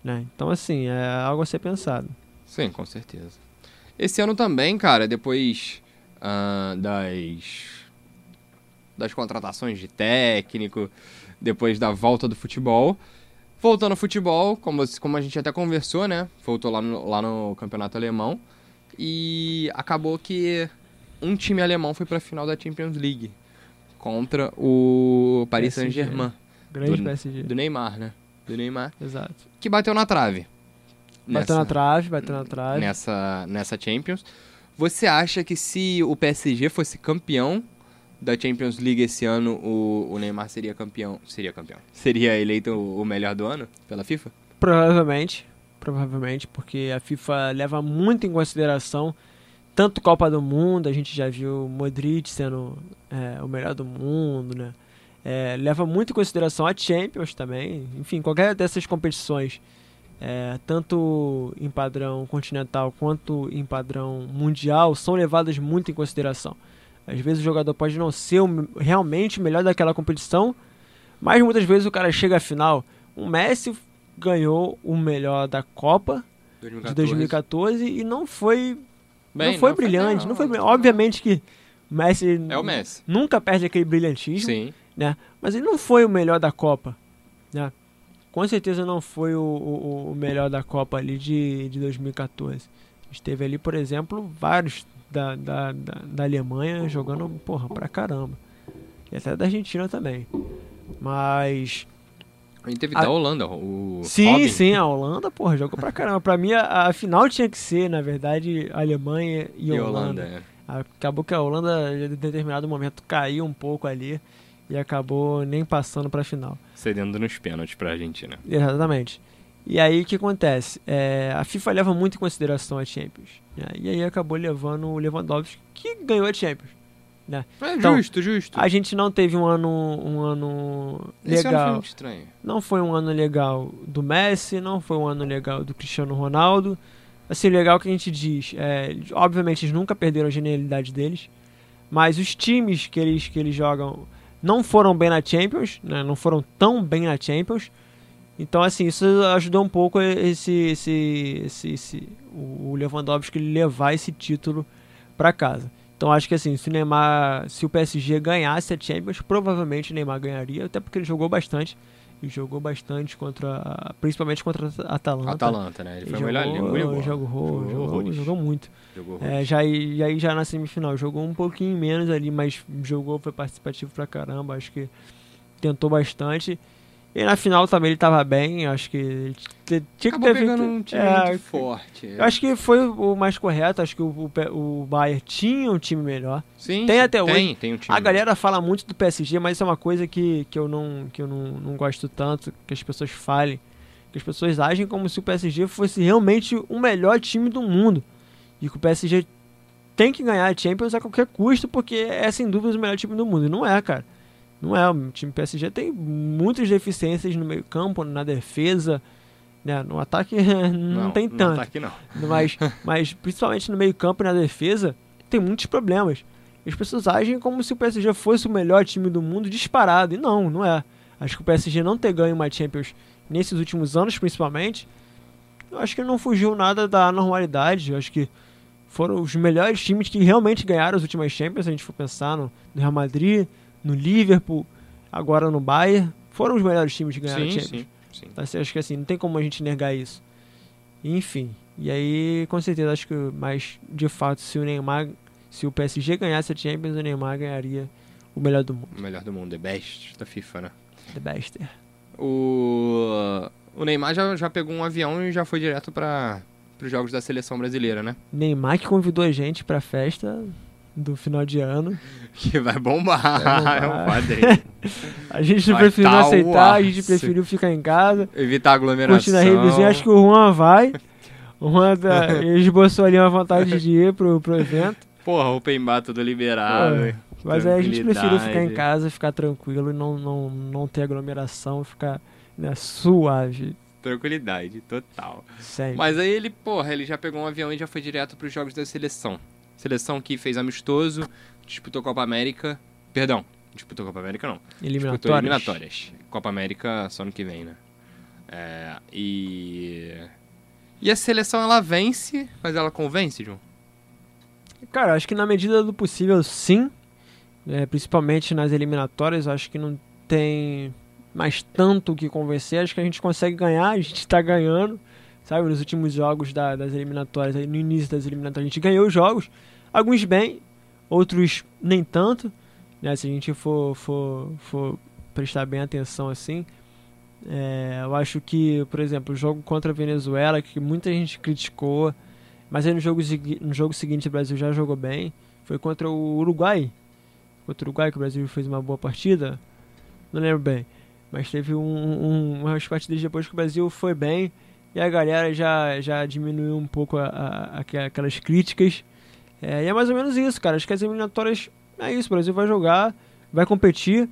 Né? Então, assim, é algo a ser pensado. Sim, com certeza. Esse ano também, cara, depois uh, das, das contratações de técnico, depois da volta do futebol, voltando ao futebol, como, como a gente até conversou, né? Voltou lá no, lá no campeonato alemão e acabou que um time alemão foi para a final da Champions League contra o Paris Saint-Germain. Grande do, PSG. Do Neymar, né? Do Neymar. Exato. Que bateu na trave. Bateu nessa, na trave, bateu na trave. Nessa, nessa Champions. Você acha que se o PSG fosse campeão da Champions League esse ano, o, o Neymar seria campeão? Seria campeão. Seria eleito o, melhor do ano pela FIFA? Provavelmente. Provavelmente, porque a FIFA leva muito em consideração tanto Copa do Mundo, a gente já viu Modric sendo é, o melhor do mundo, né? É, leva muito em consideração a Champions também, enfim, qualquer dessas competições é, tanto em padrão continental quanto em padrão mundial, são levadas muito em consideração. Às vezes o jogador pode não ser o, realmente o melhor daquela competição, mas muitas vezes o cara chega à final. O Messi ganhou o melhor da Copa 2014. de 2014 e não foi Bem, não foi não brilhante, foi, não, não foi Obviamente que o Messi, é o Messi nunca perde aquele brilhantismo, Sim. né? Mas ele não foi o melhor da Copa, né? Com certeza não foi o, o, o, melhor da Copa ali de, de 2014. A gente teve ali, por exemplo, vários da, da, da, da Alemanha jogando, porra, pra caramba. E até da Argentina também. Mas. A gente teve a... da Holanda, o. Sim, Robin. sim, a Holanda, porra, jogou pra caramba. Pra mim, a, a final tinha que ser, na verdade, Alemanha e, e Holanda. Holanda é. Acabou que a Holanda, em determinado momento, caiu um pouco ali e acabou nem passando para a final. Cedendo nos pênaltis para a Argentina. Exatamente. E aí o que acontece? É, a FIFA leva muito em consideração a Champions. Né? E aí acabou levando o Lewandowski, que ganhou a Champions. Né? É então, justo, justo. A gente não teve um ano, um ano Esse legal. Ano foi estranho. Não foi um ano legal do Messi, não foi um ano legal do Cristiano Ronaldo. Assim, legal que a gente diz, é, obviamente eles nunca perderam a genialidade deles, mas os times que eles, que eles jogam não foram bem na Champions, né? não foram tão bem na Champions. Então, assim, isso ajudou um pouco esse, esse, esse, esse o Lewandowski levar esse título para casa. Então, acho que assim, se o Neymar, se o PSG ganhasse a Champions, provavelmente o Neymar ganharia, até porque ele jogou bastante jogou bastante contra, principalmente contra a Atalanta. Atalanta, né? Ele, foi jogou, melhor, ele jogou, jogou, jogou, jogou, muito. Jogou é, já, e aí já na semifinal jogou um pouquinho menos ali, mas jogou, foi participativo pra caramba, acho que tentou bastante. E na final também ele tava bem, acho que tinha que Acabou ter pegando feito, um time é, muito forte. Eu acho que foi o mais correto, acho que o, o, o Bayern tinha um time melhor. Sim, tem até tem, hoje. Tem um time a galera fala muito do PSG, mas isso é uma coisa que, que eu, não, que eu não, não gosto tanto, que as pessoas falem. Que as pessoas agem como se o PSG fosse realmente o melhor time do mundo. E que o PSG tem que ganhar a Champions a qualquer custo, porque é sem dúvida o melhor time do mundo. E não é, cara. Não é, o time PSG tem muitas deficiências no meio campo, na defesa, né? No ataque não, não tem tanto. No ataque não. Mas, mas principalmente no meio campo e na defesa, tem muitos problemas. As pessoas agem como se o PSG fosse o melhor time do mundo disparado. E não, não é. Acho que o PSG não ter ganho uma Champions nesses últimos anos, principalmente, eu acho que não fugiu nada da normalidade. Eu acho que foram os melhores times que realmente ganharam as últimas Champions, se a gente for pensar no, no Real Madrid, no Liverpool, agora no Bayern, foram os melhores times que ganharam sim, a Champions. Sim, sim. Então, acho que assim, não tem como a gente negar isso. Enfim, e aí com certeza acho que, mas de fato, se o Neymar, se o PSG ganhasse a Champions, o Neymar ganharia o melhor do mundo. O melhor do mundo, the best da FIFA, né? The best. O, o Neymar já, já pegou um avião e já foi direto para os jogos da seleção brasileira, né? Neymar que convidou a gente para festa do final de ano. Que vai bombar, vai bombar. É a gente vai preferiu tá aceitar, a gente preferiu ficar em casa. Evitar aglomeração. Curtindo a revizinha, acho que o Juan vai. O Juan tá, esboçou ali uma vontade de ir pro, pro evento. Porra, open bar tudo liberado. mas aí a gente preferiu ficar em casa, ficar tranquilo e não, não, não ter aglomeração, ficar né, suave. Tranquilidade, total. Sempre. Mas aí ele, porra, ele já pegou um avião e já foi direto pros jogos da seleção. Seleção que fez amistoso, disputou Copa América. Perdão, disputou Copa América não. Eliminatórias. Disputou eliminatórias. Copa América só ano que vem, né? É, e. E a seleção ela vence, mas ela convence, João? Cara, acho que na medida do possível, sim. É, principalmente nas eliminatórias, acho que não tem mais tanto o que convencer. Acho que a gente consegue ganhar, a gente está ganhando. Sabe, nos últimos jogos da, das eliminatórias, no início das eliminatórias, a gente ganhou os jogos. Alguns bem, outros nem tanto. Né, se a gente for, for, for prestar bem atenção assim. É, eu acho que, por exemplo, o jogo contra a Venezuela, que muita gente criticou, mas aí no jogo, no jogo seguinte o Brasil já jogou bem, foi contra o Uruguai. Contra o Uruguai que o Brasil fez uma boa partida, não lembro bem. Mas teve um, um, umas partidas depois que o Brasil foi bem e a galera já, já diminuiu um pouco a, a, aquelas críticas. É, e é mais ou menos isso, cara. Acho que as eliminatórias é isso. O Brasil vai jogar, vai competir,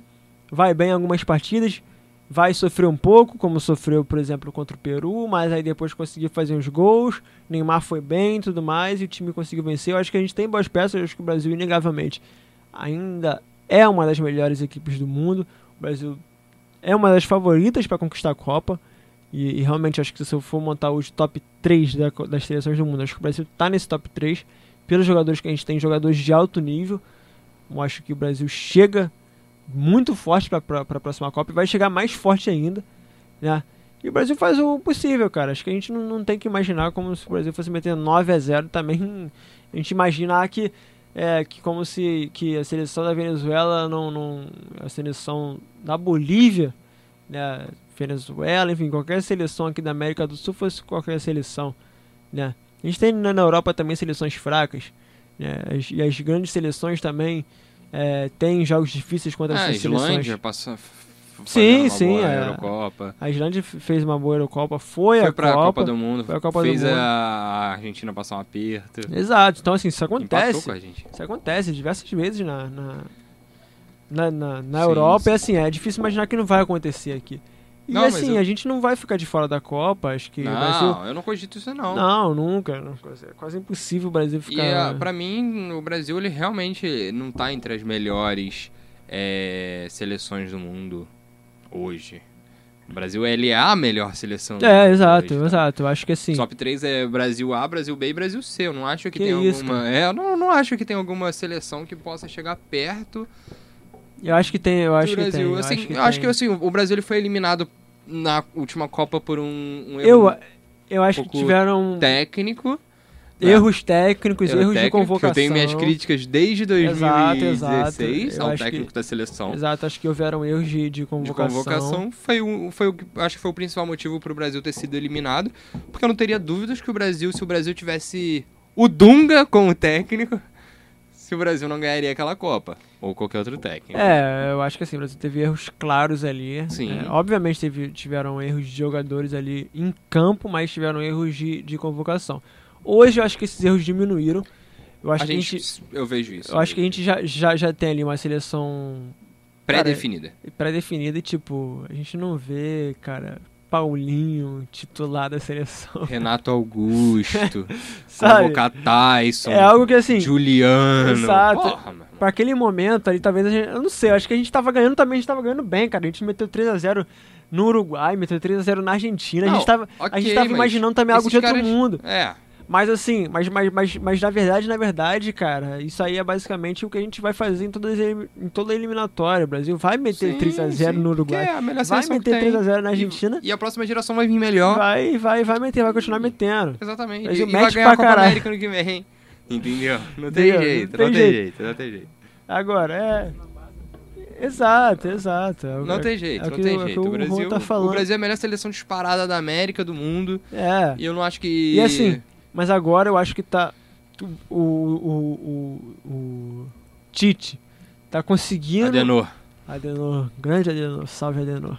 vai bem em algumas partidas, vai sofrer um pouco, como sofreu, por exemplo, contra o Peru, mas aí depois conseguiu fazer uns gols. Neymar foi bem e tudo mais, e o time conseguiu vencer. Eu acho que a gente tem boas peças, eu acho que o Brasil, inegavelmente, ainda é uma das melhores equipes do mundo. O Brasil é uma das favoritas para conquistar a Copa. E, e, realmente acho que se eu for montar os top 3 da, das seleções do mundo, acho que o Brasil está nesse top 3. Pelos jogadores que a gente tem, jogadores de alto nível. Eu acho que o Brasil chega muito forte para a próxima Copa e vai chegar mais forte ainda. Né? E o Brasil faz o possível, cara. Acho que a gente não, não tem que imaginar como se o Brasil fosse meter 9 a 0 também. A gente imaginar que é, que como se que a seleção da Venezuela não, não a seleção da Bolívia, né, Venezuela, enfim, qualquer seleção aqui da América do Sul fosse qualquer seleção, né? A gente tem na Europa também seleções fracas, né? As, e as grandes seleções também é, têm jogos difíceis contra é, essas seleções. Islândia passa Sim, sim. A, Eurocopa. a Islândia fez uma boa Eurocopa, foi, foi a pra Copa, Copa do Mundo, foi a Copa fez do mundo. a Argentina passar um aperto. Exato, então assim, isso acontece. a. Isso acontece diversas vezes na, na, na, na, na Europa. Sim. E assim, é difícil imaginar que não vai acontecer aqui. E não, assim, eu... a gente não vai ficar de fora da Copa, acho que não, eu não cogito isso não. Não, nunca. Não, é quase impossível o Brasil ficar... E uh, pra mim, o Brasil, ele realmente não tá entre as melhores é, seleções do mundo hoje. O Brasil ele é a melhor seleção. É, exato, hoje, tá? exato. Eu acho que assim. Top 3 é Brasil A, Brasil B e Brasil C. Eu não acho que, que tem isso, alguma. cara? É, eu não, não acho que tem alguma seleção que possa chegar perto. Eu acho que tem, eu acho que tem. Eu assim, acho que, eu acho que assim, o Brasil ele foi eliminado na última Copa por um, um eu, eu acho um que tiveram técnico. Erros técnicos, erros técnico, de convocação. Eu tenho minhas críticas desde 2016 exato, exato. ao técnico que, da seleção. Exato, acho que houveram erros de, de convocação. De convocação foi, um, foi o acho que foi o principal motivo para o Brasil ter sido eliminado, porque eu não teria dúvidas que o Brasil, se o Brasil tivesse o Dunga como técnico, se o Brasil não ganharia aquela Copa ou qualquer outro técnico. É, eu acho que assim, o Brasil teve erros claros ali. Sim. É, obviamente teve, tiveram erros de jogadores ali em campo, mas tiveram erros de, de convocação. Hoje eu acho que esses erros diminuíram. Eu acho a que gente, a gente, eu vejo isso. Eu acho que a gente já, já, já tem ali uma seleção pré-definida. Pré-definida e tipo, a gente não vê, cara, Paulinho titular da seleção. Renato Augusto, convocar Tyson, é algo que assim, Juliano. Exato. Porra, Pra aquele momento ali, talvez a gente, eu não sei, eu acho que a gente tava ganhando também, a gente tava ganhando bem, cara. A gente meteu 3 a 0 no Uruguai, meteu 3 a 0 na Argentina. Não, a gente tava, okay, a gente tava imaginando também algo de outro caras, mundo. É. Mas assim, mas, mas, mas, mas na verdade, na verdade, cara, isso aí é basicamente o que a gente vai fazer em, todas, em toda a eliminatória. O Brasil vai meter sim, 3x0 no Uruguai. É a melhor vai meter 3x0 na Argentina. E, e, a próxima geração vai vir melhor. Vai, vai, vai meter, vai continuar metendo. Exatamente. Brasil e, mete vai ganhar pra a Copa caralho. América no que vem. Entendeu? Não tem Entendeu? jeito, Não tem não tem jeito. jeito, não tem jeito. Agora, é. Exato, exato. É o- Não é- tem jeito, é o não que tem o- é o jeito. que O o Juan Brasil, tá o Brasil é a melhor seleção disparada da América, do mundo. É. E eu não acho que. E assim, mas agora eu acho que tá. O, o, o, o, Tite tá conseguindo. Adenor. Adenor, grande Adenor, salve Adenor.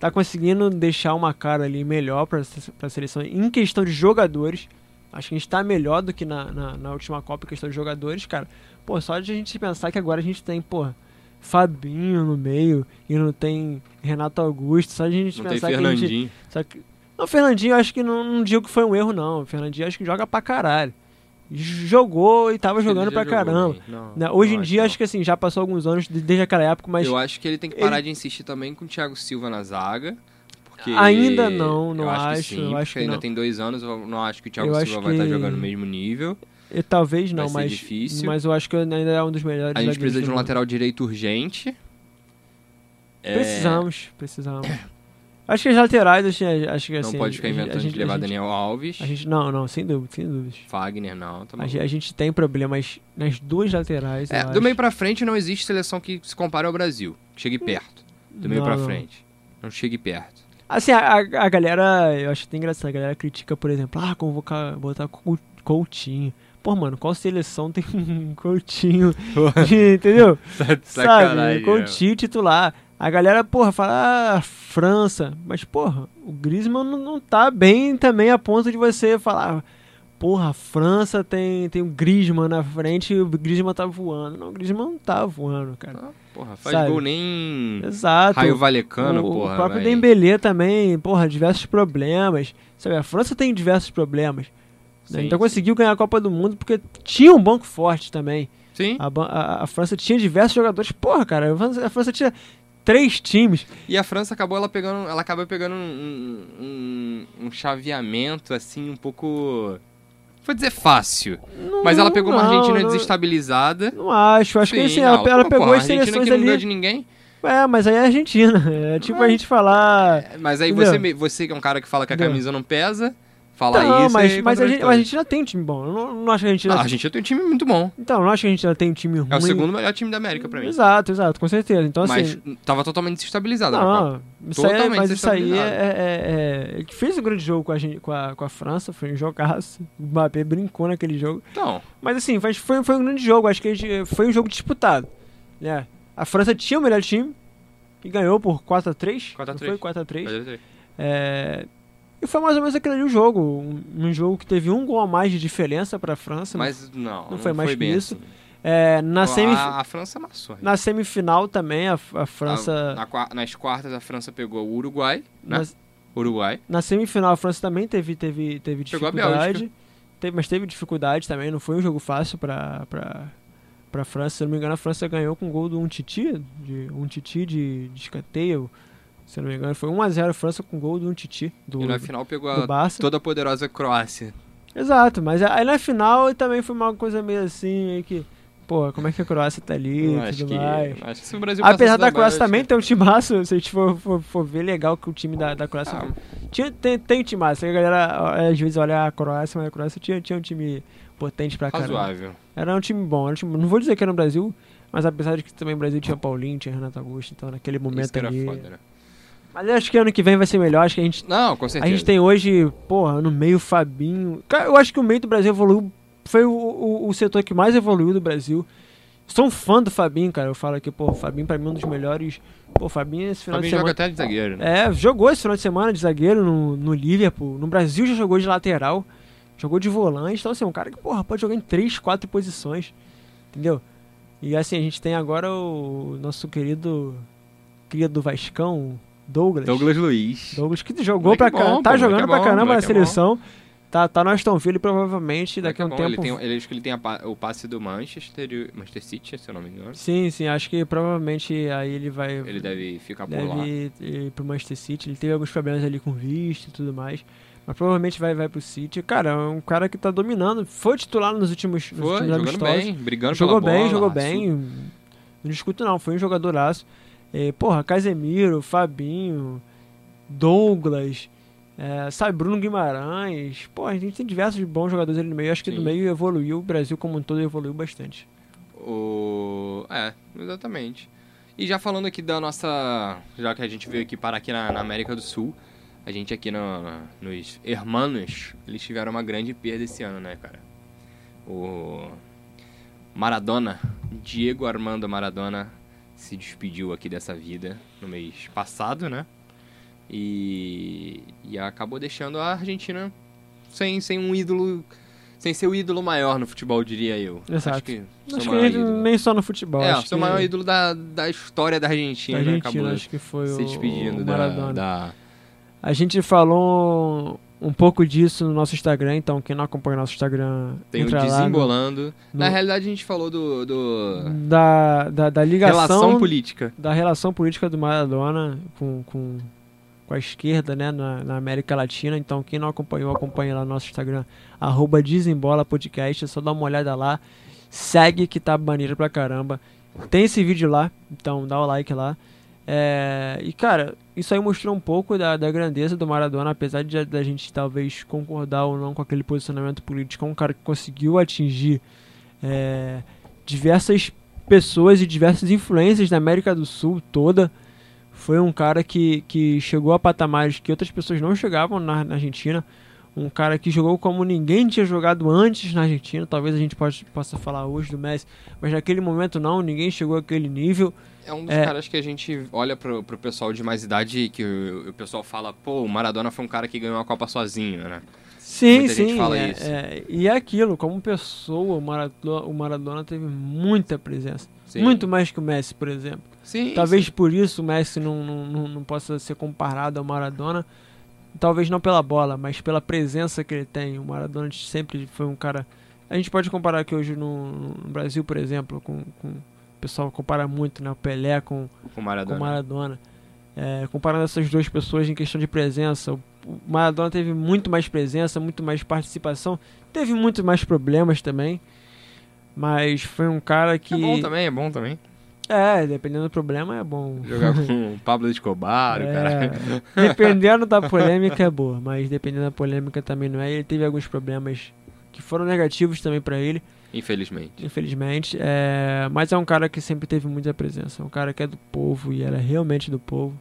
Tá conseguindo deixar uma cara ali melhor pra, pra seleção em questão de jogadores. Acho que a gente tá melhor do que na, na, na última Copa em questão de jogadores, cara. Pô, só de a gente pensar que agora a gente tem, pô, Fabinho no meio e não tem Renato Augusto, só de a gente Não pensar que a gente. Só que, o Fernandinho eu acho que não, não digo que foi um erro, não. O Fernandinho acho que joga pra caralho. Jogou e tava Acho ele jogando pra jogou caramba. Não, Né, Hoje não em dia, acho que assim, já passou alguns anos de- desde aquela época, mas Eu acho que ele tem que parar de insistir também com o Thiago Silva na zaga. Porque Ainda não, não eu acho. acho, que sim, eu acho ainda não. tem dois anos, eu não acho que o Thiago Eu Silva vai estar que- jogando no mesmo nível. e talvez não, mas, difícil. mas eu acho que ainda é um dos melhores A gente precisa de um lateral direito urgente. É, Precisamos, precisamos. Acho que as laterais, acho, acho que Não assim... pode ficar inventando a gente, de levar a gente, Daniel Alves. a gente Não, não, sem dúvida, sem dúvidas. Fagner, não. Tá A, a gente tem problemas nas duas laterais, É, do acho. meio pra frente não existe seleção que se compare ao Brasil. Que chegue perto. Do meio Não, pra não. frente. Não chegue perto. Assim, a, a galera, eu acho até engraçado, a galera critica, por exemplo, ah, convocar, botar Cou- Coutinho. Pô, mano, qual seleção tem um Coutinho, de- entendeu? Sabe, Sacanagem, Coutinho titular. A galera, porra, fala, ah, França. Mas, porra, o Griezmann não, não tá bem também a ponto de você falar, porra, a França tem, tem o Griezmann na frente e o Griezmann tá voando. Não, o Griezmann não tá voando, cara. Ah, Porra, faz Sabe? gol nem Exato. Raio Valecano, o, porra. o próprio vai. Dembélé também, porra, diversos problemas. Sabe, a França tem diversos problemas. né? Sim, então sim. conseguiu ganhar a Copa do Mundo porque tinha um banco forte também. Sim. A, a- a França tinha diversos jogadores. Porra, cara, a França, a França tinha três times. E a França acabou ela pegando, ela acaba pegando um, um, um chaveamento assim um pouco, vou dizer fácil, Não- mas ela pegou uma não, Argentina não- desestabilizada. Não acho, acho que Sim, assim, não, ela, ela pô, pegou pô, as Argentina seleções que não ali. de ninguém. É, mas aí é a Argentina. É tipo a gente falar. É, Mas aí Entendeu? você, você que é um cara que fala que a camisa não pesa, fala não, isso. mas, mas a, gente, a Argentina tem um time bom. Eu não, não acho que a Argentina. Ah, a Argentina tem um time muito bom. Então, eu não acho que a Argentina tem um time ruim. É o segundo melhor time da América pra mim. Exato, exato, com certeza. Então, mas assim. tava totalmente Copa. Não, isso é- Totalmente mas isso aí é, desestabilizado. é, é- Ele fez um grande jogo com a, gente, com, a, com a França, foi um jogaço. O Mbappé brincou naquele jogo. Então, Mas assim, foi, foi, um grande jogo. Acho que a gente, foi um jogo disputado. Né? A França tinha o melhor time e ganhou por 4x3. 4 a não 3. Foi 4x3. pode- É, E foi mais ou menos aquele ali o jogo. Um, um jogo que teve um gol a mais de diferença pra França. mas não, não foi mais que bem isso. assim. É, na, a, semif... a França amassou. na semifinal também, a, a França. Na qua- nas quartas, a França pegou o Uruguai, né? nas- Uruguai. Na semifinal, a França também teve, teve, teve a dificuldade. Teve, mas teve dificuldade também, não foi um jogo fácil pra, pra, pra França. Se eu não me engano, a França ganhou com um gol do um Titi, de, um Titi de, de escanteio. Se não me engano, foi 1x0 a França com gol do Titi, do, e na final pegou a Barça. toda poderosa Croácia. Exato, mas aí na final também foi uma coisa meio assim, meio que, pô, como é que a Croácia tá ali e tudo que, mais. acho que se o Brasil Apesar da da Croácia também ter um timaço, se a gente for, for, for ver legal que o time da, da Croácia Ah, Tinha, tem, tem timaço. A galera às vezes olha a Croácia, mas a Croácia tinha, tinha um time potente pra caramba. razoável. Era um time bom. Um time, não vou dizer que era no Brasil, mas apesar de que também o Brasil tinha Paulinho, tinha Renato Augusto, então naquele Isso momento que era foda, né? Mas acho que ano que vem vai ser melhor. Acho que a gente, Não, com a certeza. gente tem hoje, porra, no meio Fabinho. Cara, eu acho que o meio do Brasil evoluiu. Foi o, o, o setor que mais evoluiu do Brasil. Sou um fã do Fabinho, cara. Eu falo aqui, pô, o Fabinho pra mim é um dos melhores. Pô, o Fabinho esse final Fabinho de joga semana. até de zagueiro. né? É, jogou esse final de semana de zagueiro no, no Liverpool. No Brasil já jogou de lateral. Jogou de volante. Então, assim, um cara que, porra, pode jogar em três, quatro posições. Entendeu? E assim, a gente tem agora o nosso querido. Cria do Vascão, Douglas. Douglas Luiz. Douglas que jogou Moleque pra é caramba. pô, Tá moleque jogando é pra bom, caramba na é seleção. Tá, tá no Aston Villa e provavelmente daqui a um é bom, tempo. Ele, tem, ele acho que ele tem a o passe do Manchester, Manchester City, se eu não me engano. Sim, sim, acho que provavelmente aí ele vai. Ele deve ficar por lá. deve ir pro Manchester City. Ele teve alguns problemas ali com visto e tudo mais. Mas provavelmente vai, vai pro City. Cara, é um cara que tá dominando. Foi titular nos últimos, nos Foi, últimos jogando amistosos. bem, brigando Jogou pela bem, bola, jogou su- bem. Não discuto não, foi um jogadoraço. É, porra, Casemiro, Fabinho, Douglas, é, sabe, Bruno Guimarães. Porra, a gente tem diversos bons jogadores ali no meio. Acho que Sim. no meio evoluiu, o Brasil como um todo evoluiu bastante. O... É, exatamente. E já falando aqui da nossa... Já que a gente veio aqui parar aqui na, na América do Sul, a gente aqui no, nos Hermanos, eles tiveram uma grande perda esse ano, né, cara? O Maradona, Diego Armando Maradona, se despediu aqui dessa vida no mês passado, né? E, e acabou deixando a Argentina sem, sem um ídolo sem ser o ídolo maior no futebol, diria eu. Exato. Acho que, acho que ídolo. nem só no futebol. É, acho seu que... maior ídolo da, da história da Argentina. Da Argentina, acabou acho que foi se despedindo o Maradona. Da, da... A gente falou um pouco disso no nosso Instagram, então quem não acompanha o nosso Instagram. Tem o Desembolando. No, Na realidade, a gente falou do. do... Da, da, da, ligação. Relação política. Da relação política do Maradona com, com, com a esquerda, né, na, na América Latina. Então, quem não acompanhou, acompanha lá no nosso Instagram, arroba Desembola Podcast. É só dar uma olhada lá. Segue que tá maneiro pra caramba. Tem esse vídeo lá, então dá o like lá. É, e cara, isso aí mostrou um pouco da, da grandeza do Maradona, apesar de da gente talvez concordar ou não com aquele posicionamento político. É um cara que conseguiu atingir é, diversas pessoas e diversas influências da América do Sul toda. Foi um cara que, que chegou a patamares que outras pessoas não chegavam na, na Argentina. Um cara que jogou como ninguém tinha jogado antes na Argentina. Talvez a gente pode, possa falar hoje do Messi, mas naquele momento não, ninguém chegou àquele nível. É um dos é... caras que a gente olha pro, pro pessoal de mais idade que o, o, pessoal fala, pô, o Maradona foi um cara que ganhou uma Copa sozinho, né? Sim, Muita sim. fala é, isso. É, e é aquilo, como pessoa, o Maradona, o Maradona teve muita presença. Sim. Muito mais que o Messi, por exemplo. Sim, Talvez sim. por isso o Messi não, não, não possa ser comparado ao Maradona. Talvez não pela bola, mas pela presença que ele tem. O Maradona sempre foi um cara. A gente pode comparar aqui hoje no, no Brasil, por exemplo, com, com pessoal compara muito, né? O Pelé com, com Maradona. Com Maradona. É, comparando essas duas pessoas em questão de presença, o Maradona teve muito mais presença, muito mais participação, teve muito mais problemas também, mas foi um cara que. É bom também, é bom também. É, dependendo do problema é bom. Jogar com o Pablo Escobar, é, cara. Dependendo da polêmica é boa, mas dependendo da polêmica também não é. Ele teve alguns problemas que foram negativos também para ele. Infelizmente. Infelizmente. É, mas é um cara que sempre teve muita presença. É um cara que é do povo e era realmente do povo.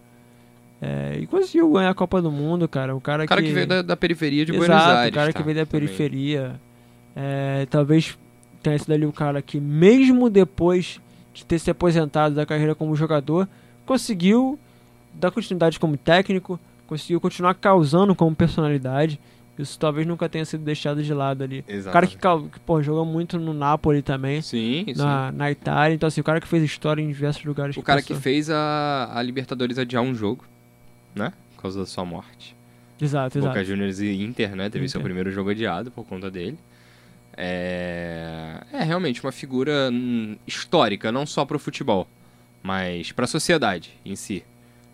É, e conseguiu ganhar a Copa do Mundo, cara. O cara, o cara que, que veio da, da periferia de Exato, Buenos Aires. o cara tá, que veio da periferia. É, talvez tenha sido ali o cara que, mesmo depois de ter se aposentado da carreira como jogador, conseguiu dar continuidade como técnico, conseguiu continuar causando como personalidade. Isso talvez nunca tenha sido deixado de lado ali. Exatamente. O cara que, que pô, jogou muito no Napoli também. Sim, na, sim. na Itália. Então, assim, o cara que fez história em diversos lugares. O que cara passou. que fez a, a Libertadores adiar um jogo, né? Por causa da sua morte. Exato, Boca exato. Juniors e Inter, né? Teve Inter. seu primeiro jogo adiado por conta dele. É, é realmente uma figura hum, histórica, não só para o futebol, mas para a sociedade em si,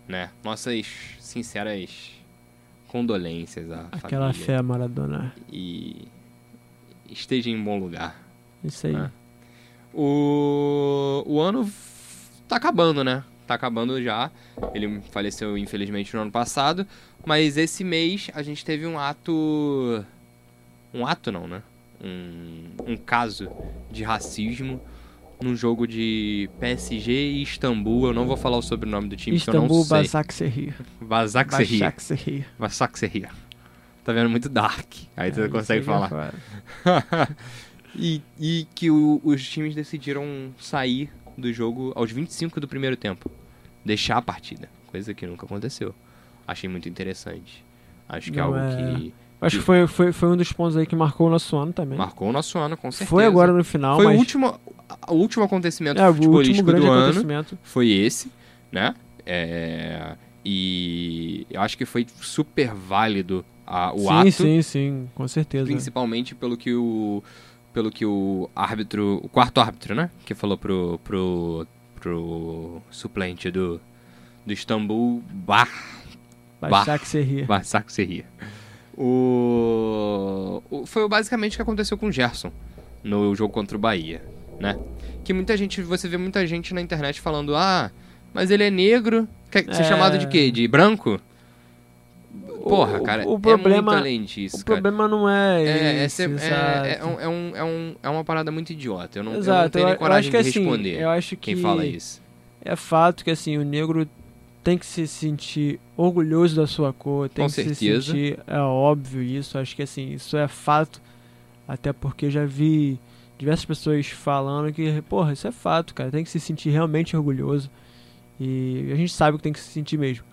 né? Nossas sinceras condolências à Aquela família. fé Maradona. E esteja em bom lugar. Isso aí. né? O, o ano tá acabando, né? Tá acabando já. Ele faleceu, infelizmente, no ano passado. Mas esse mês a gente teve um ato. Um ato não, né? Um, um caso de racismo num jogo de PSG e Istambul. Eu não vou falar o sobrenome do time, porque eu Istambul não sei. Basaksehir. Basaksehir. Basaksehir. Basaksehir. Tá vendo muito dark. Aí você É, consegue isso aí já falar. fala. e, e que o- os times decidiram sair do jogo aos 25 do primeiro tempo. Deixar a partida. Coisa que nunca aconteceu. Achei muito interessante. Acho que é Não, algo é- que Acho que foi, foi, foi um dos pontos aí que marcou o nosso ano também. marcou o nosso ano, com certeza. Foi agora no final, Foi mas... o último, o último acontecimento é, o último futebolístico do ano. acontecimento. Foi esse, né? É, e eu acho que foi super válido a- o sim, ato. sim, sim, com certeza. Principalmente pelo que o. Pelo que o árbitro. O quarto árbitro, né? Que falou pro. pro. pro suplente do. Do Istambul Bar. Basaksehir. Bar seria. O, o. Foi basicamente o que aconteceu com o Gerson no jogo contra o Bahia, né? Que muita gente. Você vê muita gente na internet falando, ah, mas ele é negro. Quer ser É. chamado de quê? De branco? Porra, O- cara, o problema- é muito além disso, O cara. problema não é, É, é, é, exato. é, um, é, um, é, um, é uma parada muito idiota. Eu não, eu não Exato, tenho nem eu, eu coragem acho que de assim, responder eu acho que quem fala isso. é fato que assim, o negro tem que se sentir orgulhoso da sua cor, tem Com que se certeza. sentir, é óbvio isso, acho que assim, isso é fato, até porque já vi diversas pessoas falando que, porra, isso é fato, cara, tem que se sentir realmente orgulhoso, e a gente sabe que tem que se sentir mesmo.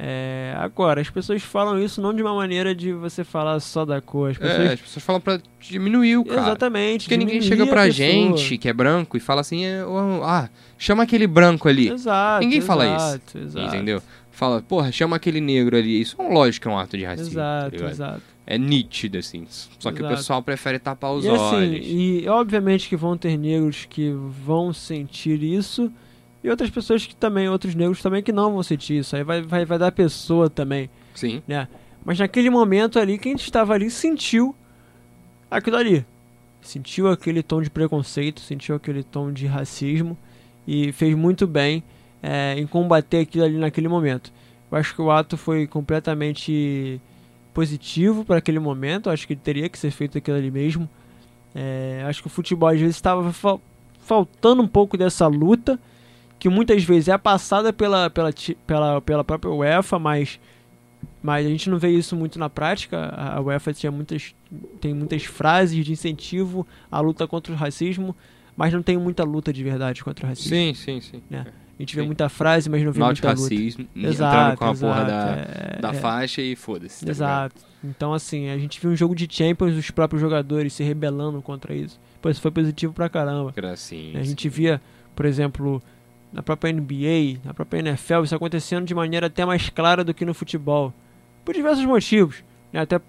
É, agora, as pessoas falam isso não de uma maneira de você falar só da cor. As É, pessoas... as pessoas falam pra diminuir o cara. Exatamente. Porque ninguém chega pra pessoa. gente que é branco e fala assim, é, ah, chama aquele branco ali. Exato. Ninguém fala exato, Exato. Entendeu? Fala, porra, chama aquele negro ali. Isso é um lógico que é um ato de racismo. tá Exato, ligado? exato. É nítido, assim. Só que o Exato. pessoal prefere tapar os E assim, olhos. e obviamente que vão ter negros que vão sentir isso, e outras pessoas que também, outros negros também que não vão sentir isso. Aí vai, vai, vai dar pessoa também, Sim. né? Mas naquele momento ali, quem estava ali sentiu aquilo ali. Sentiu aquele tom de preconceito, sentiu aquele tom de racismo e fez muito bem é, em combater aquilo ali naquele momento. Eu acho que o ato foi completamente positivo para aquele momento. Eu acho que teria que ser feito aquilo ali mesmo. É, acho que o futebol às vezes estava fal- faltando um pouco dessa luta, que muitas vezes é passada pela, pela, pela, pela própria UEFA, mas, mas a gente não vê isso muito na prática. A UEFA tinha muitas, tem muitas frases de incentivo à luta contra o racismo, mas não tem muita luta de verdade contra o racismo. Sim, sim, sim. É. A gente Sim. vê muita frase, mas não vê Not muita luta. racismo, entrando Exato, com a porra exato, da, é, da é. faixa e foda-se. tá ligado? Exato. Então, assim, a gente viu um jogo de Champions, os próprios jogadores se rebelando contra isso. Pô, isso foi positivo pra caramba. Gracinha. a gente via, por exemplo, na própria NBA, na própria NFL, isso acontecendo de maneira até mais clara do que no futebol. Por diversos motivos. Né? Até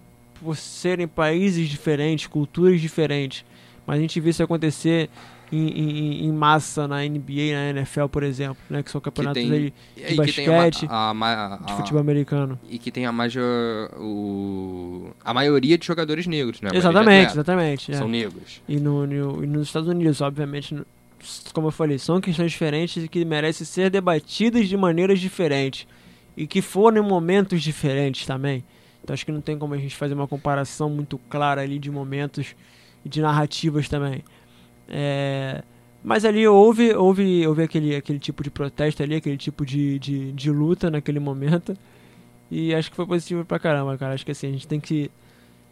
por serem países diferentes, culturas diferentes. Mas a gente vê isso acontecer em, em- em massa na NBA e na NFL, por exemplo, né? que são campeonatos tem- de que tem a ma- basquete, a, de a- futebol americano. E que tem a major, o, a maioria de jogadores negros, né? A Exatamente, de exatamente. é. São negros. E, no, no- e nos Estados Unidos, obviamente, como eu falei, são questões diferentes e que merecem ser debatidas de maneiras diferentes. E que foram em momentos diferentes também. Então acho que não tem como a gente fazer uma comparação muito clara ali de momentos e de narrativas também. É, mas ali houve, houve, houve aquele, aquele tipo de protesto ali, aquele tipo de, de, de luta naquele momento. E acho que foi positivo pra caramba, cara. Acho que assim, a gente tem que.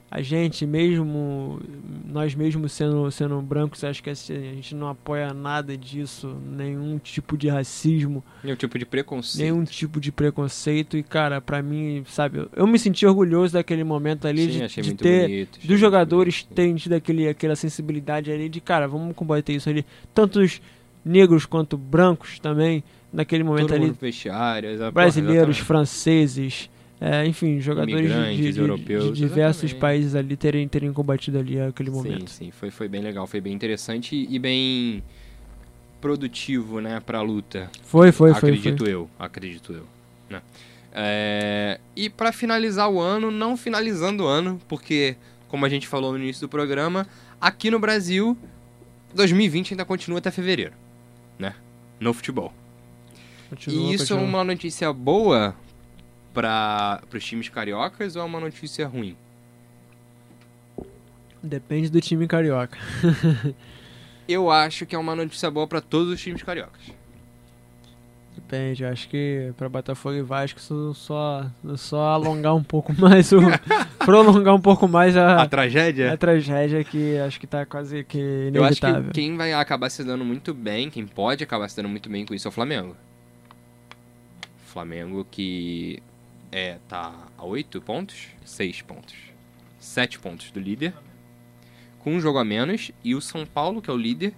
A gente mesmo, nós mesmos sendo, sendo brancos, acho que assim, a gente não apoia nada disso, nenhum tipo de racismo, Nenhum tipo de preconceito. nenhum tipo de preconceito. E, cara, pra mim, sabe, eu- me senti orgulhoso daquele momento ali Sim, de, achei de muito ter bonito. dos jogadores bonito. terem tido aquele, aquela sensibilidade ali de, cara, vamos combater isso ali. Tanto os negros quanto brancos também, naquele momento Todo ali. mundo vestiário, Brasileiros, exatamente. franceses, é, enfim, jogadores de, de- de- europeus, de diversos exatamente. países ali terem, terem combatido ali aquele Sim, momento. sim, foi, foi bem legal, foi bem interessante e bem produtivo, né, pra luta. Foi, foi, foi. acredito foi. eu, acredito eu. Né? É, e pra finalizar o ano, não finalizando o ano, porque, como a gente falou no início do programa, aqui no Brasil, 2020 ainda continua até fevereiro, né? No futebol. Continua, e isso continua. é uma notícia boa para os times cariocas ou é uma notícia ruim? Depende do time carioca. Eu acho que é uma notícia boa pra todos os times cariocas. Depende, eu acho que pra Botafogo e Vasco só, só, alongar um pouco mais o. prolongar um pouco mais a, A tragédia? a tragédia que acho que tá quase que Eu acho inevitável. que quem vai acabar se dando muito bem, quem pode acabar se dando muito bem com isso é o Flamengo. Flamengo que é, tá a 8 pontos, 6 pontos, 7 pontos do líder, com um jogo a menos, e o São Paulo, que é o líder,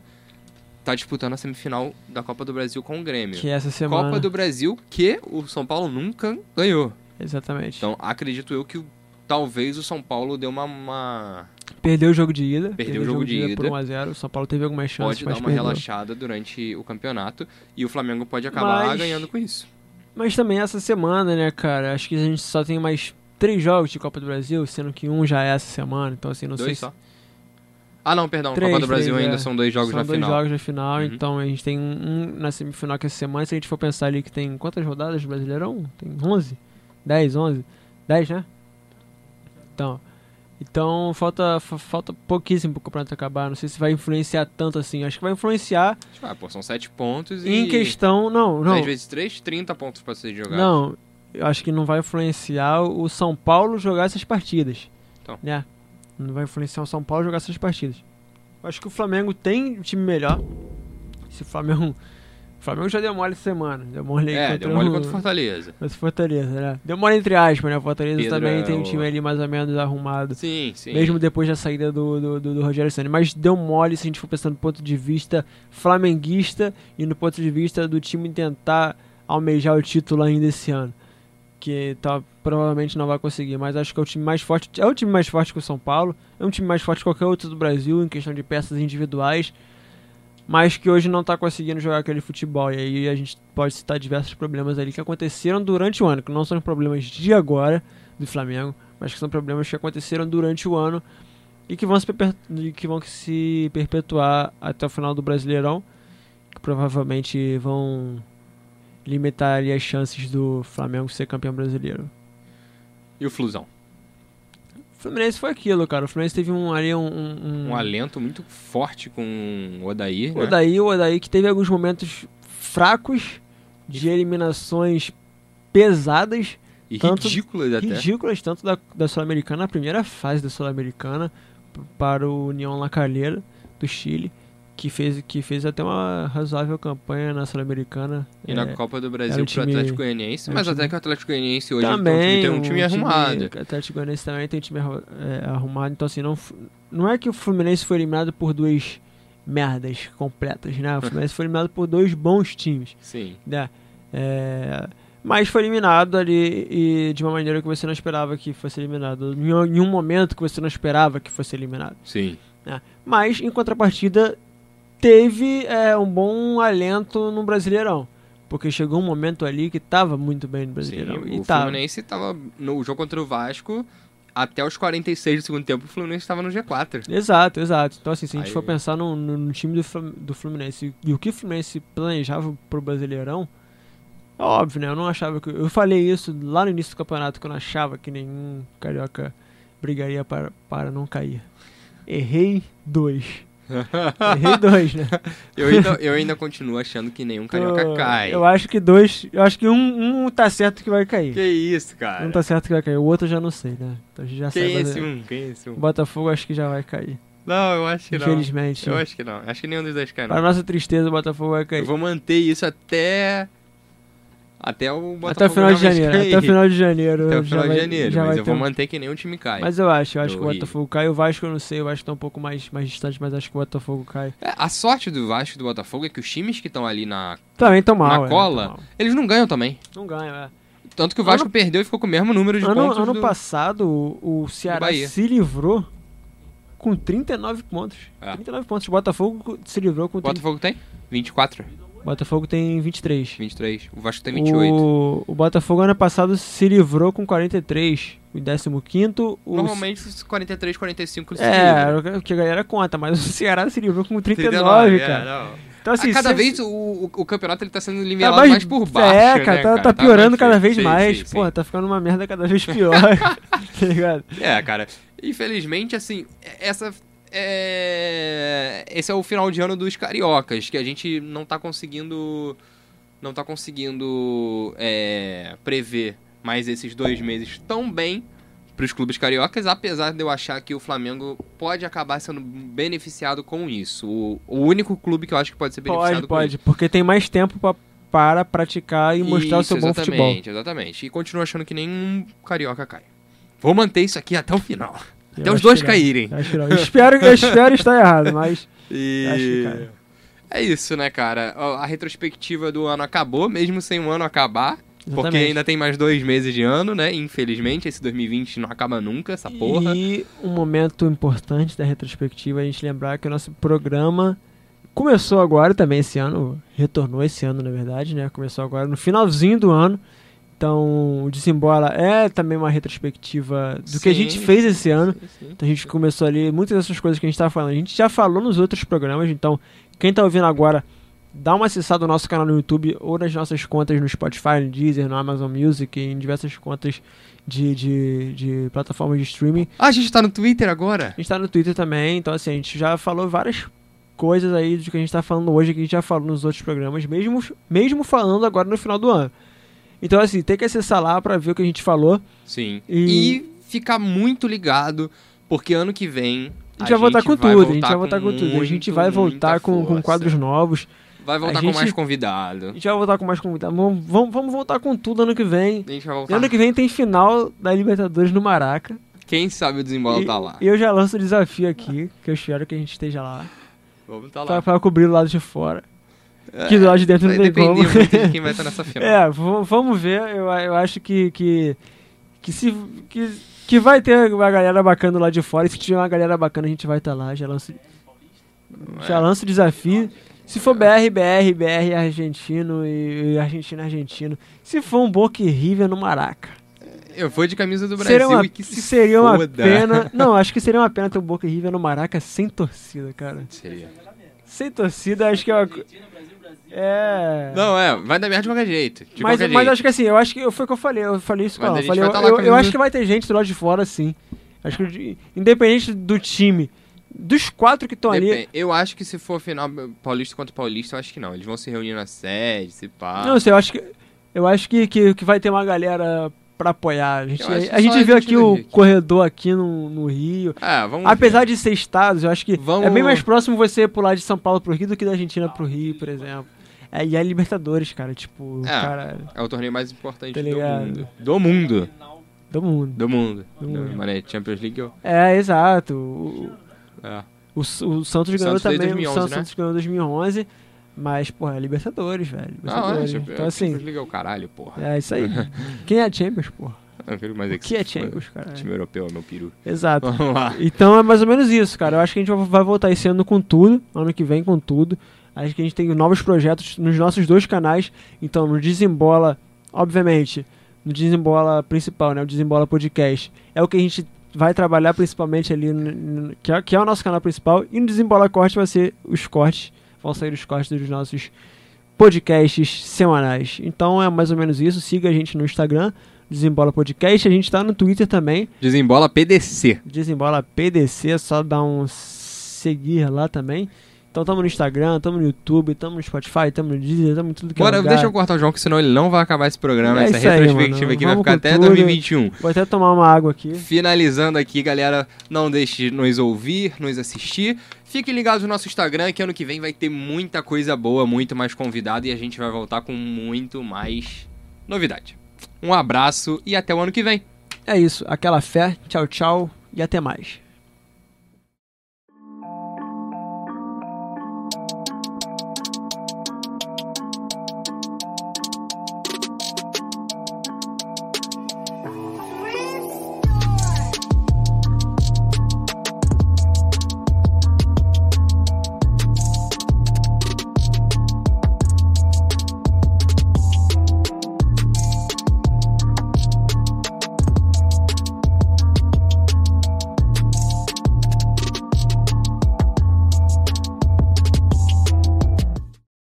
tá disputando a semifinal da Copa do Brasil com o Grêmio. Que essa semana. Copa do Brasil que o São Paulo nunca ganhou. Exatamente. Então acredito eu que talvez o São Paulo deu uma- uma Perdeu o jogo de ida. Perdeu o jogo de por ida. 1x0. O São Paulo teve algumas chances, pode dar uma perdeu. relaxada durante o campeonato e o Flamengo pode acabar Mas- ganhando com isso. Mas também essa semana, né, cara? Acho que a gente só tem mais três jogos de Copa do Brasil, sendo que um já é essa semana. Então, assim, não sei dois se. só. Ah, não, perdão. Três, Copa do Brasil três, ainda é. são dois jogos São na dois final. jogos na final, Uhum. então a gente tem um na semifinal que é essa semana. Se a gente for pensar ali que tem quantas rodadas do Brasileirão? Tem 11? 10, 11? 10, né? Então, então falta, fa- falta pouquíssimo pro campeonato acabar. Não sei se vai influenciar tanto assim. Acho que vai influenciar Ah, pô, são sete pontos e... em questão. Não, não. 10 vezes 3, 30 pontos pra ser jogado. Não, eu acho que não vai influenciar o São Paulo jogar essas partidas. Então. Né? Não vai influenciar o São Paulo jogar essas partidas. Eu acho que o Flamengo tem um time melhor. Se o Flamengo O Flamengo já deu mole essa semana. Deu mole É, contra deu mole o- contra o Fortaleza. o Fortaleza, né? Deu mole entre aspas, né? O Fortaleza Pedro também é tem um o- time ali mais ou menos arrumado. Sim, sim. Mesmo depois da saída do, do, do, do Rogério Ceni. Mas deu mole se a gente for pensando do ponto de vista flamenguista e no ponto de vista do time tentar almejar o título ainda esse ano. Que tá, provavelmente não vai conseguir, mas acho que é o time mais forte. É o time mais forte que o São Paulo. É um time mais forte que qualquer outro do Brasil em questão de peças individuais. Mas que hoje não tá conseguindo jogar aquele futebol. E aí a gente pode citar diversos problemas ali que aconteceram durante o ano, que não são problemas de agora do Flamengo, mas que são problemas que aconteceram durante o ano e que vão se, que vão se perpetuar até o final do Brasileirão, que provavelmente vão limitar ali as chances do Flamengo ser campeão brasileiro. E o Flusão? O Fluminense foi aquilo, cara. O Fluminense teve um ali um, um, Um alento muito forte com o Odair, O né? Odaí, o Odaí que teve alguns momentos fracos de eliminações pesadas, E tanto- ridículas até. ridículas, tanto da, da Sul-Americana, a primeira fase da Sul-Americana, para o União La Calera do Chile, que fez, que fez até uma razoável campanha na Sul-Americana. E na É, Copa do Brasil um pro time- Atlético Goianiense, mas time- até que o Atlético Goianiense hoje também tem um time arrumado. O Atlético Goianiense também tem um time é, arrumado, então assim, não, não é que o Fluminense foi eliminado por duas merdas completas, né? O Fluminense foi eliminado por dois bons times. Sim. né? É, mas foi eliminado ali e de uma maneira que você não esperava que fosse eliminado. Em em um momento que você não esperava que fosse eliminado. Sim. Mas, em contrapartida, teve é, um bom alento no Brasileirão. Porque chegou um momento ali que estava muito bem no Sim. Brasileirão. e O tava. Fluminense tava no jogo contra o Vasco, até os 46 do segundo tempo, o Fluminense estava no G4. Exato, exato. Então, assim, se a gente Aí- for pensar no, no- no time do, do Fluminense e o que o Fluminense planejava pro Brasileirão, é óbvio, né? Eu não achava que. Eu falei isso lá no início do campeonato, que eu não achava que nenhum carioca brigaria para, para não cair. Errei dois. Errei dois, né? Eu ainda, eu ainda continuo achando que nenhum carioca cai. Eu acho que dois. Eu acho que um, um tá certo que vai cair. Que isso, cara? Um tá certo que vai cair. O outro eu já não sei, né? Então a gente já Quem sabe. é esse é- um? Quem é esse um? Botafogo acho que já vai cair. Não, eu acho que não. Infelizmente. Eu acho que não. Acho que nenhum dos dois cai, não. nossa tristeza, o Botafogo vai cair. Eu vou manter isso até. Até o Botafogo Até o final de janeiro. cair. Até o final de janeiro. Até o final vai- de janeiro. Mas eu ter vou manter que nenhum time cai. Mas eu acho, eu acho que o Rio. Botafogo cai. O Vasco eu não sei, o Vasco tá um pouco mais, mais distante, mas acho que o Botafogo cai. É, a sorte do Vasco e do Botafogo é que os times que estão ali na, Também tão mal. na é, cola, mal. eles não ganham também. Não ganha, é. Tanto que o Vasco Ano- perdeu e ficou com o mesmo número de Ano, pontos ano do... passado, o, o Ceará se livrou com 39 pontos. É. 39 pontos. O Botafogo se livrou com O 30. Botafogo tem? 24, O Botafogo tem 23. 23. O Vasco tem 28. O, o Botafogo ano passado se livrou com 43. O 15 o Normalmente os 43, 45 se É, livram. era o que a galera conta, mas o Ceará se livrou com 39, 39, cara. é. Então, assim, a cada se- vez o, o, o campeonato ele tá sendo tá nivelado mais, mais, por baixo, É, cara, né, tá, cara? tá piorando mais cada vez Sim, mais. sim, sim. Pô, tá ficando uma merda cada vez pior. tá ligado? É, cara. Infelizmente, assim, essa. É... Esse é o final de ano dos cariocas, que a gente não tá conseguindo. Não tá conseguindo é, prever mais esses dois meses tão bem pros clubes cariocas, apesar de eu achar que o Flamengo pode acabar sendo beneficiado com isso. O, o único clube que eu acho que pode ser beneficiado Pode, com pode. isso. Porque tem mais tempo pra, para praticar e mostrar o Isso, seu bom futebol. Exatamente, exatamente. E continuo achando que nenhum carioca cai. Vou manter isso aqui até o final. Até os dois caírem. Eu espero, eu espero estar errado, mas E... Acho que cai. É isso, né, cara? A retrospectiva do ano acabou, mesmo sem o ano acabar. Porque Exatamente. ainda tem mais dois meses de ano, né? Infelizmente, esse 2020 não acaba nunca, essa porra. E um momento importante da retrospectiva é a gente lembrar que o nosso programa começou agora também esse ano, retornou esse ano, na verdade, né? Começou agora no finalzinho do ano. Então, o Desembola é também uma retrospectiva do que a Sim, gente fez esse ano. Sim, sim. Então a gente começou ali, muitas dessas coisas que a gente tá falando, a gente já falou nos outros programas, então quem tá ouvindo agora, dá uma acessada no nosso canal no YouTube ou nas nossas contas no Spotify, no Deezer, no Amazon Music, em diversas contas de, de, de plataformas de streaming. Ah, a gente tá no Twitter agora? A gente tá no Twitter também, então assim, a gente já falou várias coisas aí do que a gente tá falando hoje, que a gente já falou nos outros programas, mesmo, mesmo falando agora no final do ano. Então assim, tem que acessar lá pra ver o que a gente falou. Sim. E- E, ficar muito ligado, porque ano que vem. A gente vai voltar com tudo, a gente vai voltar com tudo. A gente vai voltar com, com quadros novos. Vai voltar gente- com mais convidado. A gente vai voltar com mais convidados. Vamos, vamos, vamos voltar com tudo ano que vem. A gente vai E voltar. ano que vem tem final da Libertadores no Maraca. Quem sabe o desembola e, tá lá. e eu já lanço o desafio aqui, que eu espero que a gente esteja lá. Vamos tá Pra, lá. pra cobrir o lado de fora. Que lado de dentro não tem como. muito de quem vai estar nessa final. É, vamos ver. Eu, eu acho que, que, que, se, que, que vai ter uma galera bacana lá de fora. E se tiver uma galera bacana, a gente vai estar lá. Já lanço, já É. lanço o desafio. Se for BR, BR, BR argentino e, e argentino, argentino. Se for um Boca e River no Maraca. Eu vou de camisa do Brasil Seria uma, e que se seria uma foda. pena. Não, acho que seria uma pena ter um Boca e River no Maraca sem torcida, cara. Seria. Sem torcida, acho que é uma. É. Não, é, vai dar merda de qualquer jeito. De mas, qualquer mas jeito. acho que assim, eu acho que foi o que eu falei, eu falei isso com Mas ela. a Eu, falei, eu, eu- eu acho que vai ter gente do lado de fora, sim. Acho que de- independente do time, dos quatro que estão ali. Eu acho que se for final paulista contra paulista, eu acho que não. Eles vão se reunir na sede, se pá. Não sei, eu acho que. Eu acho que, que, que vai ter uma galera pra apoiar. A gente, a gente viu aqui o corredor aqui no, no Rio. É, Apesar ver. de ser estados, eu acho que Vamos- é bem mais próximo você pular de São Paulo pro Rio do que da Argentina pro Rio, por exemplo. É, e é Libertadores, cara, tipo, É. cara, É o torneio mais importante Tá do mundo. Do mundo. do mundo. Do mundo. Do Do mundo. Mané, Champions League. eu- É, exato. O, É. o, o Santos ganhou Santos também, 2011, o Santos, né? Santos ganhou em 2011, mas, porra, é Libertadores, velho. Não, é, Libertadores. Champions, então, assim, Champions League é o caralho, porra. é isso aí. Quem é Champions, porra? Mais O que é se foda. Champions, cara? Time europeu é meu peru. Exato. Vamos lá. Então é mais ou menos isso, cara. Eu acho que a gente vai voltar esse ano com tudo, ano que vem com tudo. Acho que a gente tem novos projetos nos nossos dois canais. Então, no Desembola, obviamente, no Desembola principal, né? O Desembola Podcast. É o que a gente vai trabalhar principalmente ali, no- no- que, é, que é o nosso canal principal. E no Desembola Corte vai ser os cortes. Vão sair os cortes dos nossos podcasts semanais. Então é mais ou menos isso. Siga a gente no Instagram, Desembola Podcast. A gente tá no Twitter também. Desembola PDC. Desembola PDC, só dá um seguir lá também. Então tamo no Instagram, tamo no YouTube, tamo no Spotify, tamo no Deezer, tamo em tudo que é Bora, lugar. deixa eu cortar o João, que senão ele não vai acabar esse programa. É Essa aí, retrospectiva mano. aqui vai Vamos ficar com até tudo. 2021. Vou até tomar uma água aqui. Finalizando aqui, galera, não deixe de nos ouvir, nos assistir. Fiquem ligados no nosso Instagram, que ano que vem vai ter muita coisa boa, muito mais convidado e a gente vai voltar com muito mais novidade. Um abraço e até o ano que vem. É isso, aquela fé, tchau, tchau e até mais.